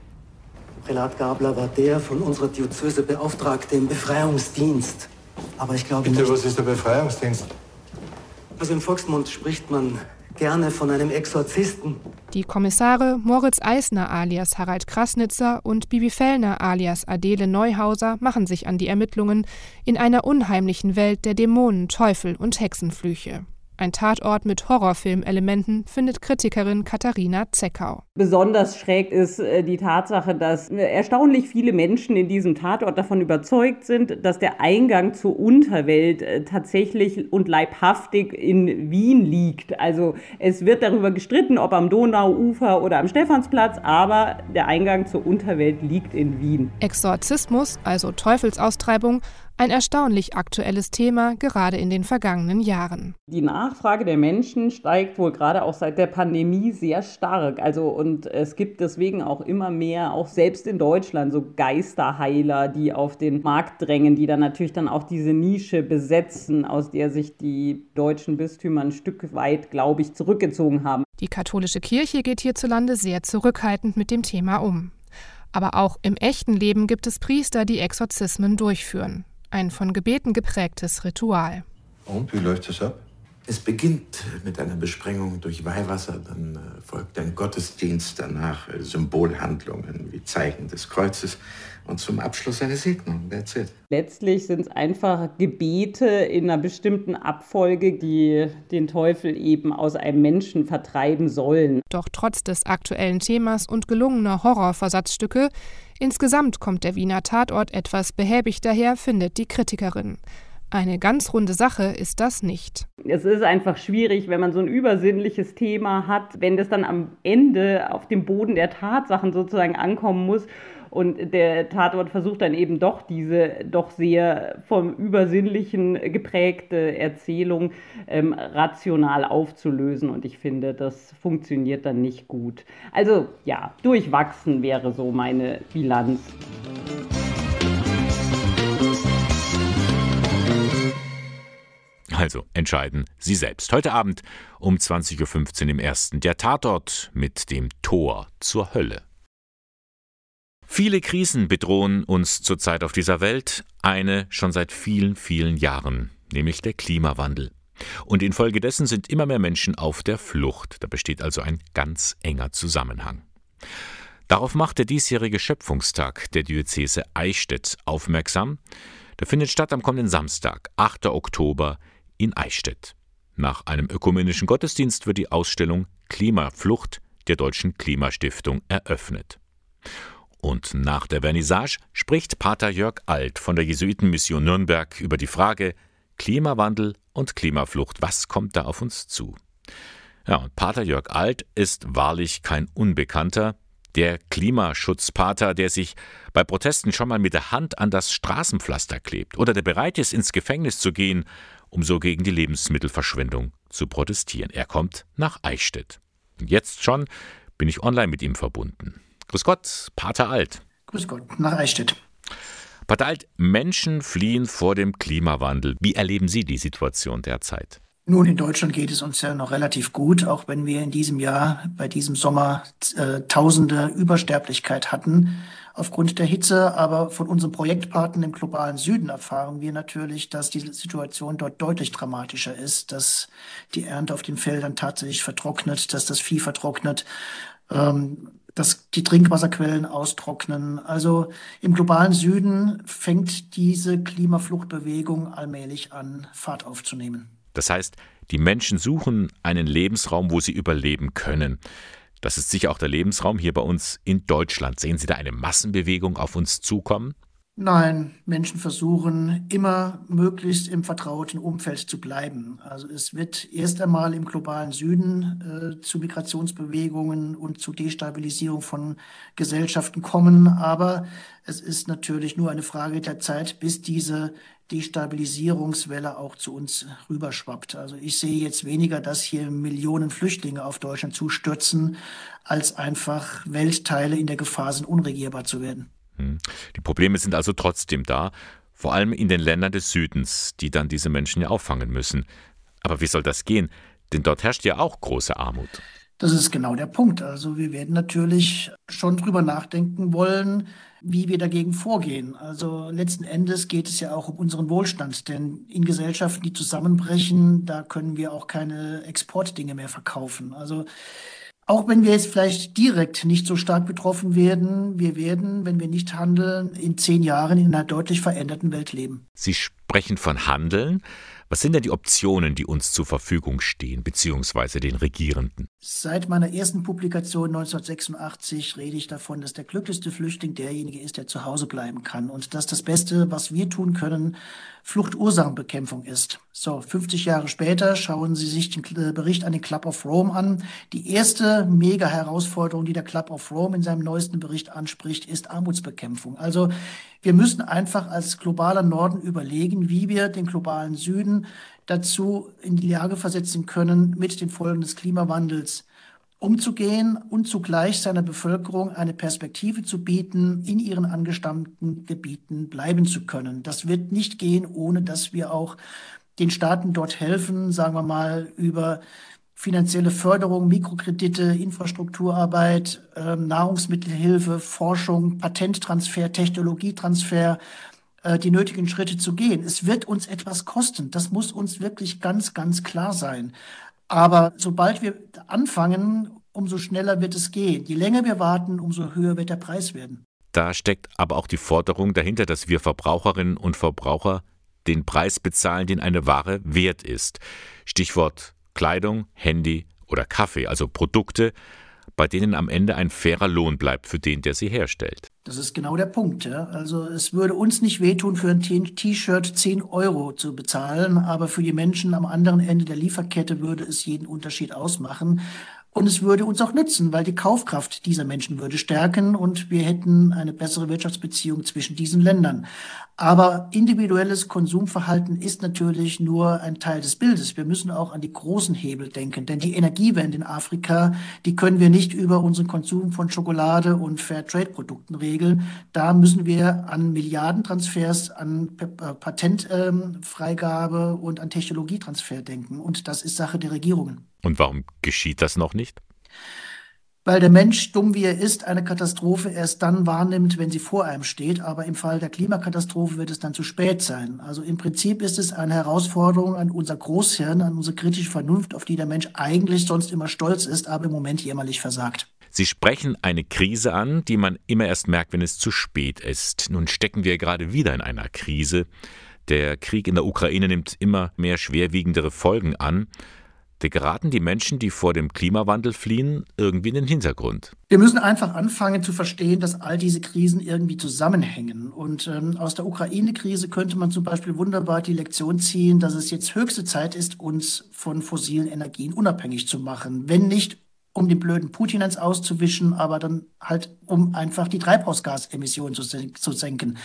Prälat Gabler war der von unserer Diözese Beauftragte im Befreiungsdienst. Aber ich glaube Bitte, nicht... was ist der Befreiungsdienst? Also im Volksmund spricht man gerne von einem Exorzisten. Die Kommissare Moritz Eisner alias Harald Krasnitzer und Bibi Fellner alias Adele Neuhauser machen sich an die Ermittlungen in einer unheimlichen Welt der Dämonen, Teufel und Hexenflüche. Ein Tatort mit Horrorfilmelementen findet Kritikerin Katharina Zeckau. Besonders schräg ist äh, die Tatsache, dass erstaunlich viele Menschen in diesem Tatort davon überzeugt sind, dass der Eingang zur Unterwelt äh, tatsächlich und leibhaftig in Wien liegt. Also es wird darüber gestritten, ob am Donauufer oder am Stephansplatz, aber der Eingang zur Unterwelt liegt in Wien. Exorzismus, also Teufelsaustreibung, ein erstaunlich aktuelles Thema, gerade in den vergangenen Jahren. Die Nachfrage der Menschen steigt wohl gerade auch seit der Pandemie sehr stark. Also und es gibt deswegen auch immer mehr, auch selbst in Deutschland, so Geisterheiler, die auf den Markt drängen, die dann natürlich dann auch diese Nische besetzen, aus der sich die deutschen Bistümer ein Stück weit, glaube ich, zurückgezogen haben. Die katholische Kirche geht hierzulande sehr zurückhaltend mit dem Thema um. Aber auch im echten Leben gibt es Priester, die Exorzismen durchführen. Ein von Gebeten geprägtes Ritual. Und wie läuft das ab? Es beginnt mit einer Besprengung durch Weihwasser, dann äh, folgt ein Gottesdienst, danach äh, Symbolhandlungen wie Zeichen des Kreuzes und zum Abschluss eine Segnung. That's it. Letztlich sind es einfach Gebete in einer bestimmten Abfolge, die den Teufel eben aus einem Menschen vertreiben sollen. Doch trotz des aktuellen Themas und gelungener Horrorversatzstücke, insgesamt kommt der Wiener Tatort etwas behäbig daher, findet die Kritikerin. Eine ganz runde Sache ist das nicht. Es ist einfach schwierig, wenn man so ein übersinnliches Thema hat, wenn das dann am Ende auf dem Boden der Tatsachen sozusagen ankommen muss und der Tatort versucht dann eben doch diese doch sehr vom Übersinnlichen geprägte Erzählung ähm, rational aufzulösen. Und ich finde, das funktioniert dann nicht gut. Also ja, durchwachsen wäre so meine Bilanz. Also entscheiden Sie selbst. Heute Abend um 20.15 Uhr im ersten. Der Tatort mit dem Tor zur Hölle. Viele Krisen bedrohen uns zurzeit auf dieser Welt, eine schon seit vielen, vielen Jahren, nämlich der Klimawandel. Und infolgedessen sind immer mehr Menschen auf der Flucht. Da besteht also ein ganz enger Zusammenhang. Darauf macht der diesjährige Schöpfungstag der Diözese Eichstätt aufmerksam. Der findet statt am kommenden Samstag, 8. Oktober, in Eichstätt. Nach einem ökumenischen Gottesdienst wird die Ausstellung Klimaflucht der Deutschen Klimastiftung eröffnet. Und nach der Vernissage spricht Pater Jörg Alt von der Jesuitenmission Nürnberg über die Frage Klimawandel und Klimaflucht. Was kommt da auf uns zu? Ja, und Pater Jörg Alt ist wahrlich kein Unbekannter. Der Klimaschutzpater, der sich bei Protesten schon mal mit der Hand an das Straßenpflaster klebt oder der bereit ist, ins Gefängnis zu gehen, um so gegen die Lebensmittelverschwendung zu protestieren. Er kommt nach Eichstätt. Und jetzt schon bin ich online mit ihm verbunden. Grüß Gott, Pater Alt. Grüß Gott, nach Eichstätt. Pater Alt, Menschen fliehen vor dem Klimawandel. Wie erleben Sie die Situation derzeit? Nun, in Deutschland geht es uns ja noch relativ gut, auch wenn wir in diesem Jahr, bei diesem Sommer, äh, tausende Übersterblichkeit hatten aufgrund der Hitze. Aber von unseren Projektpartnern im globalen Süden erfahren wir natürlich, dass die Situation dort deutlich dramatischer ist, dass die Ernte auf den Feldern tatsächlich vertrocknet, dass das Vieh vertrocknet. Ähm, dass die Trinkwasserquellen austrocknen. Also im globalen Süden fängt diese Klimafluchtbewegung allmählich an, Fahrt aufzunehmen. Das heißt, die Menschen suchen einen Lebensraum, wo sie überleben können. Das ist sicher auch der Lebensraum hier bei uns in Deutschland. Sehen Sie da eine Massenbewegung auf uns zukommen? Nein, Menschen versuchen immer möglichst im vertrauten Umfeld zu bleiben. Also es wird erst einmal im globalen Süden äh, zu Migrationsbewegungen und zu Destabilisierung von Gesellschaften kommen, aber es ist natürlich nur eine Frage der Zeit, bis diese Destabilisierungswelle auch zu uns rüberschwappt. Also ich sehe jetzt weniger, dass hier Millionen Flüchtlinge auf Deutschland zustürzen, als einfach Weltteile in der Gefahr sind, unregierbar zu werden. Hm. Die Probleme sind also trotzdem da, vor allem in den Ländern des Südens, die dann diese Menschen ja auffangen müssen. Aber wie soll das gehen? Denn dort herrscht ja auch große Armut. Das ist genau der Punkt. Also wir werden natürlich schon drüber nachdenken wollen, wie wir dagegen vorgehen. Also letzten Endes geht es ja auch um unseren Wohlstand, denn in Gesellschaften, die zusammenbrechen, da können wir auch keine Exportdinge mehr verkaufen. Also auch wenn wir jetzt vielleicht direkt nicht so stark betroffen werden, wir werden, wenn wir nicht handeln, in zehn Jahren in einer deutlich veränderten Welt leben. Sie sprechen von Handeln. Was sind denn die Optionen, die uns zur Verfügung stehen, beziehungsweise den Regierenden? Seit meiner ersten Publikation 1986 rede ich davon, dass der glücklichste Flüchtling derjenige ist, der zu Hause bleiben kann und dass das Beste, was wir tun können, Fluchtursachenbekämpfung ist. So, 50 Jahre später schauen Sie sich den Bericht an den Club of Rome an. Die erste Mega-Herausforderung, die der Club of Rome in seinem neuesten Bericht anspricht, ist Armutsbekämpfung. Also wir müssen einfach als globaler Norden überlegen, wie wir den globalen Süden dazu in die Lage versetzen können, mit den Folgen des Klimawandels umzugehen und zugleich seiner Bevölkerung eine Perspektive zu bieten, in ihren angestammten Gebieten bleiben zu können. Das wird nicht gehen, ohne dass wir auch den Staaten dort helfen, sagen wir mal, über finanzielle Förderung, Mikrokredite, Infrastrukturarbeit, äh, Nahrungsmittelhilfe, Forschung, Patenttransfer, Technologietransfer, äh, die nötigen Schritte zu gehen. Es wird uns etwas kosten. Das muss uns wirklich ganz, ganz klar sein. Aber sobald wir anfangen, umso schneller wird es gehen. Je länger wir warten, umso höher wird der Preis werden. Da steckt aber auch die Forderung dahinter, dass wir Verbraucherinnen und Verbraucher den Preis bezahlen, den eine Ware wert ist. Stichwort Kleidung, Handy oder Kaffee, also Produkte, bei denen am Ende ein fairer Lohn bleibt für den, der sie herstellt. Das ist genau der Punkt. Ja. Also es würde uns nicht wehtun, für ein T-Shirt 10 Euro zu bezahlen, aber für die Menschen am anderen Ende der Lieferkette würde es jeden Unterschied ausmachen. Und es würde uns auch nützen, weil die Kaufkraft dieser Menschen würde stärken und wir hätten eine bessere Wirtschaftsbeziehung zwischen diesen Ländern. Aber individuelles Konsumverhalten ist natürlich nur ein Teil des Bildes. Wir müssen auch an die großen Hebel denken, denn die Energiewende in Afrika, die können wir nicht über unseren Konsum von Schokolade und Fairtrade-Produkten regeln. Da müssen wir an Milliardentransfers, an Patentfreigabe ähm, und an Technologietransfer denken. Und das ist Sache der Regierungen. Und warum geschieht das noch nicht? weil der Mensch, dumm wie er ist, eine Katastrophe erst dann wahrnimmt, wenn sie vor einem steht. Aber im Fall der Klimakatastrophe wird es dann zu spät sein. Also im Prinzip ist es eine Herausforderung an unser Großhirn, an unsere kritische Vernunft, auf die der Mensch eigentlich sonst immer stolz ist, aber im Moment jämmerlich versagt. Sie sprechen eine Krise an, die man immer erst merkt, wenn es zu spät ist. Nun stecken wir gerade wieder in einer Krise. Der Krieg in der Ukraine nimmt immer mehr schwerwiegendere Folgen an. Da geraten die Menschen, die vor dem Klimawandel fliehen, irgendwie in den Hintergrund. Wir müssen einfach anfangen zu verstehen, dass all diese Krisen irgendwie zusammenhängen. Und ähm, aus der Ukraine-Krise könnte man zum Beispiel wunderbar die Lektion ziehen, dass es jetzt höchste Zeit ist, uns von fossilen Energien unabhängig zu machen. Wenn nicht um den blöden Putin ins Auszuwischen, aber dann halt, um einfach die Treibhausgasemissionen zu, zu senken.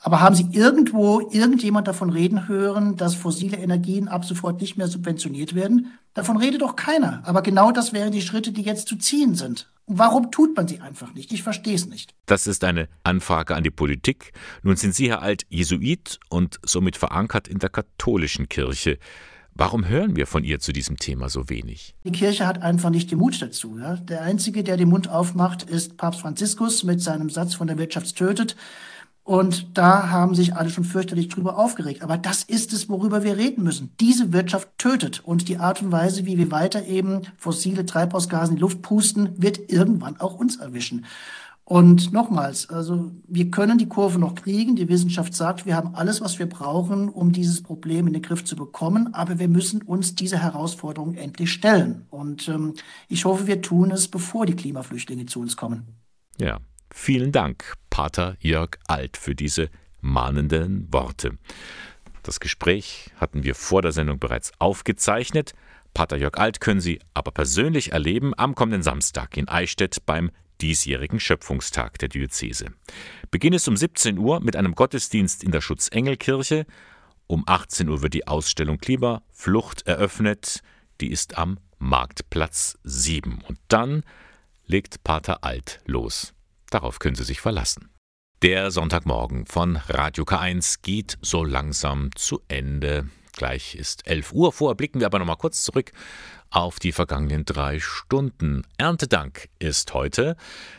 Aber haben Sie irgendwo irgendjemand davon reden hören, dass fossile Energien ab sofort nicht mehr subventioniert werden? Davon redet doch keiner. Aber genau das wären die Schritte, die jetzt zu ziehen sind. warum tut man sie einfach nicht? Ich verstehe es nicht. Das ist eine Anfrage an die Politik. Nun sind Sie, Herr Alt, Jesuit und somit verankert in der katholischen Kirche. Warum hören wir von ihr zu diesem Thema so wenig? Die Kirche hat einfach nicht den Mut dazu. Ja? Der Einzige, der den Mund aufmacht, ist Papst Franziskus mit seinem Satz von der Wirtschaft tötet. Und da haben sich alle schon fürchterlich drüber aufgeregt. Aber das ist es, worüber wir reden müssen. Diese Wirtschaft tötet. Und die Art und Weise, wie wir weiter eben fossile Treibhausgase in die Luft pusten, wird irgendwann auch uns erwischen. Und nochmals, also wir können die Kurve noch kriegen. Die Wissenschaft sagt, wir haben alles, was wir brauchen, um dieses Problem in den Griff zu bekommen. Aber wir müssen uns dieser Herausforderung endlich stellen. Und ähm, ich hoffe, wir tun es, bevor die Klimaflüchtlinge zu uns kommen. Ja, Vielen Dank, Pater Jörg Alt, für diese mahnenden Worte. Das Gespräch hatten wir vor der Sendung bereits aufgezeichnet. Pater Jörg Alt können Sie aber persönlich erleben am kommenden Samstag in Eichstätt beim diesjährigen Schöpfungstag der Diözese. Beginn ist um 17 Uhr mit einem Gottesdienst in der Schutzengelkirche. Um 18 Uhr wird die Ausstellung Flucht eröffnet. Die ist am Marktplatz 7. Und dann legt Pater Alt los. Darauf können Sie sich verlassen. Der Sonntagmorgen von Radio K1 geht so langsam zu Ende. Gleich ist 11 Uhr. Vorher blicken wir aber noch mal kurz zurück auf die vergangenen drei Stunden. Erntedank ist heute.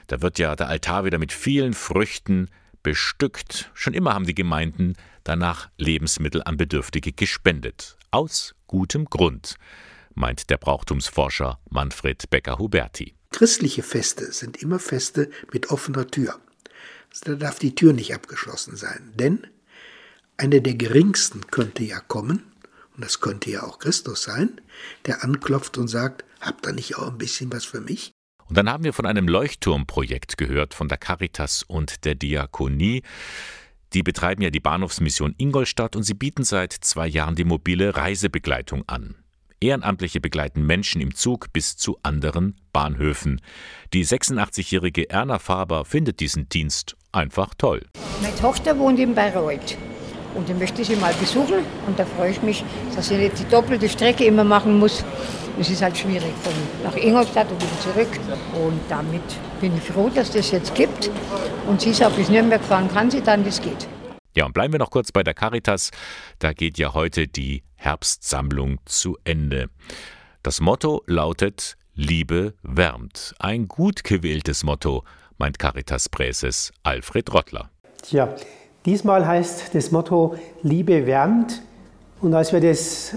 Da wird ja der Altar wieder mit vielen Früchten bestückt. Schon immer haben die Gemeinden danach Lebensmittel an Bedürftige gespendet. Aus gutem Grund, meint der Brauchtumsforscher Manfred Becker-Huberti. Christliche Feste sind immer Feste mit offener Tür. Da darf die Tür nicht abgeschlossen sein, denn einer der geringsten könnte ja kommen, und das könnte ja auch Christus sein, der anklopft und sagt, habt ihr nicht auch ein bisschen was für mich? Und dann haben wir von einem Leuchtturmprojekt gehört, von der Caritas und der Diakonie. Die betreiben ja die Bahnhofsmission Ingolstadt und sie bieten seit zwei Jahren die mobile Reisebegleitung an. Ehrenamtliche begleiten Menschen im Zug bis zu anderen Bahnhöfen. Die 86-jährige Erna Faber findet diesen Dienst einfach toll. Meine Tochter wohnt in Bayreuth und ich möchte sie mal besuchen und da freue ich mich, dass sie nicht die doppelte Strecke immer machen muss. Es ist halt schwierig von nach Ingolstadt und wieder zurück und damit bin ich froh, dass das jetzt gibt und sie ist auch bis Nürnberg fahren kann sie dann, das geht. Ja, und bleiben wir noch kurz bei der Caritas. Da geht ja heute die Herbstsammlung zu Ende. Das Motto lautet Liebe wärmt. Ein gut gewähltes Motto, meint Caritas-Präses Alfred Rottler. Tja, diesmal heißt das Motto Liebe wärmt. Und als wir das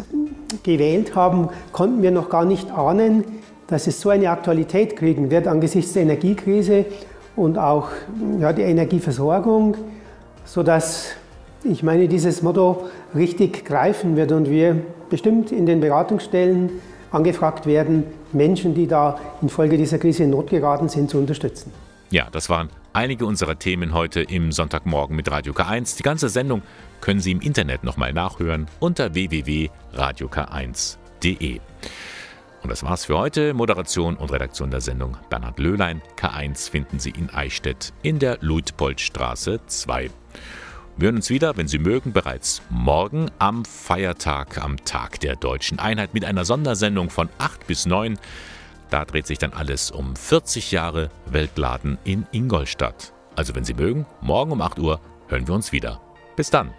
gewählt haben, konnten wir noch gar nicht ahnen, dass es so eine Aktualität kriegen wird angesichts der Energiekrise und auch ja, der Energieversorgung sodass ich meine, dieses Motto richtig greifen wird und wir bestimmt in den Beratungsstellen angefragt werden, Menschen, die da infolge dieser Krise in Not geraten sind, zu unterstützen. Ja, das waren einige unserer Themen heute im Sonntagmorgen mit Radio K1. Die ganze Sendung können Sie im Internet nochmal nachhören unter www.radiok1.de. Und das war's für heute. Moderation und Redaktion der Sendung Bernhard Löhlein. K1 finden Sie in Eichstätt in der Luitpoldstraße 2. Wir hören uns wieder, wenn Sie mögen, bereits morgen am Feiertag, am Tag der deutschen Einheit mit einer Sondersendung von 8 bis 9. Da dreht sich dann alles um 40 Jahre Weltladen in Ingolstadt. Also wenn Sie mögen, morgen um 8 Uhr hören wir uns wieder. Bis dann.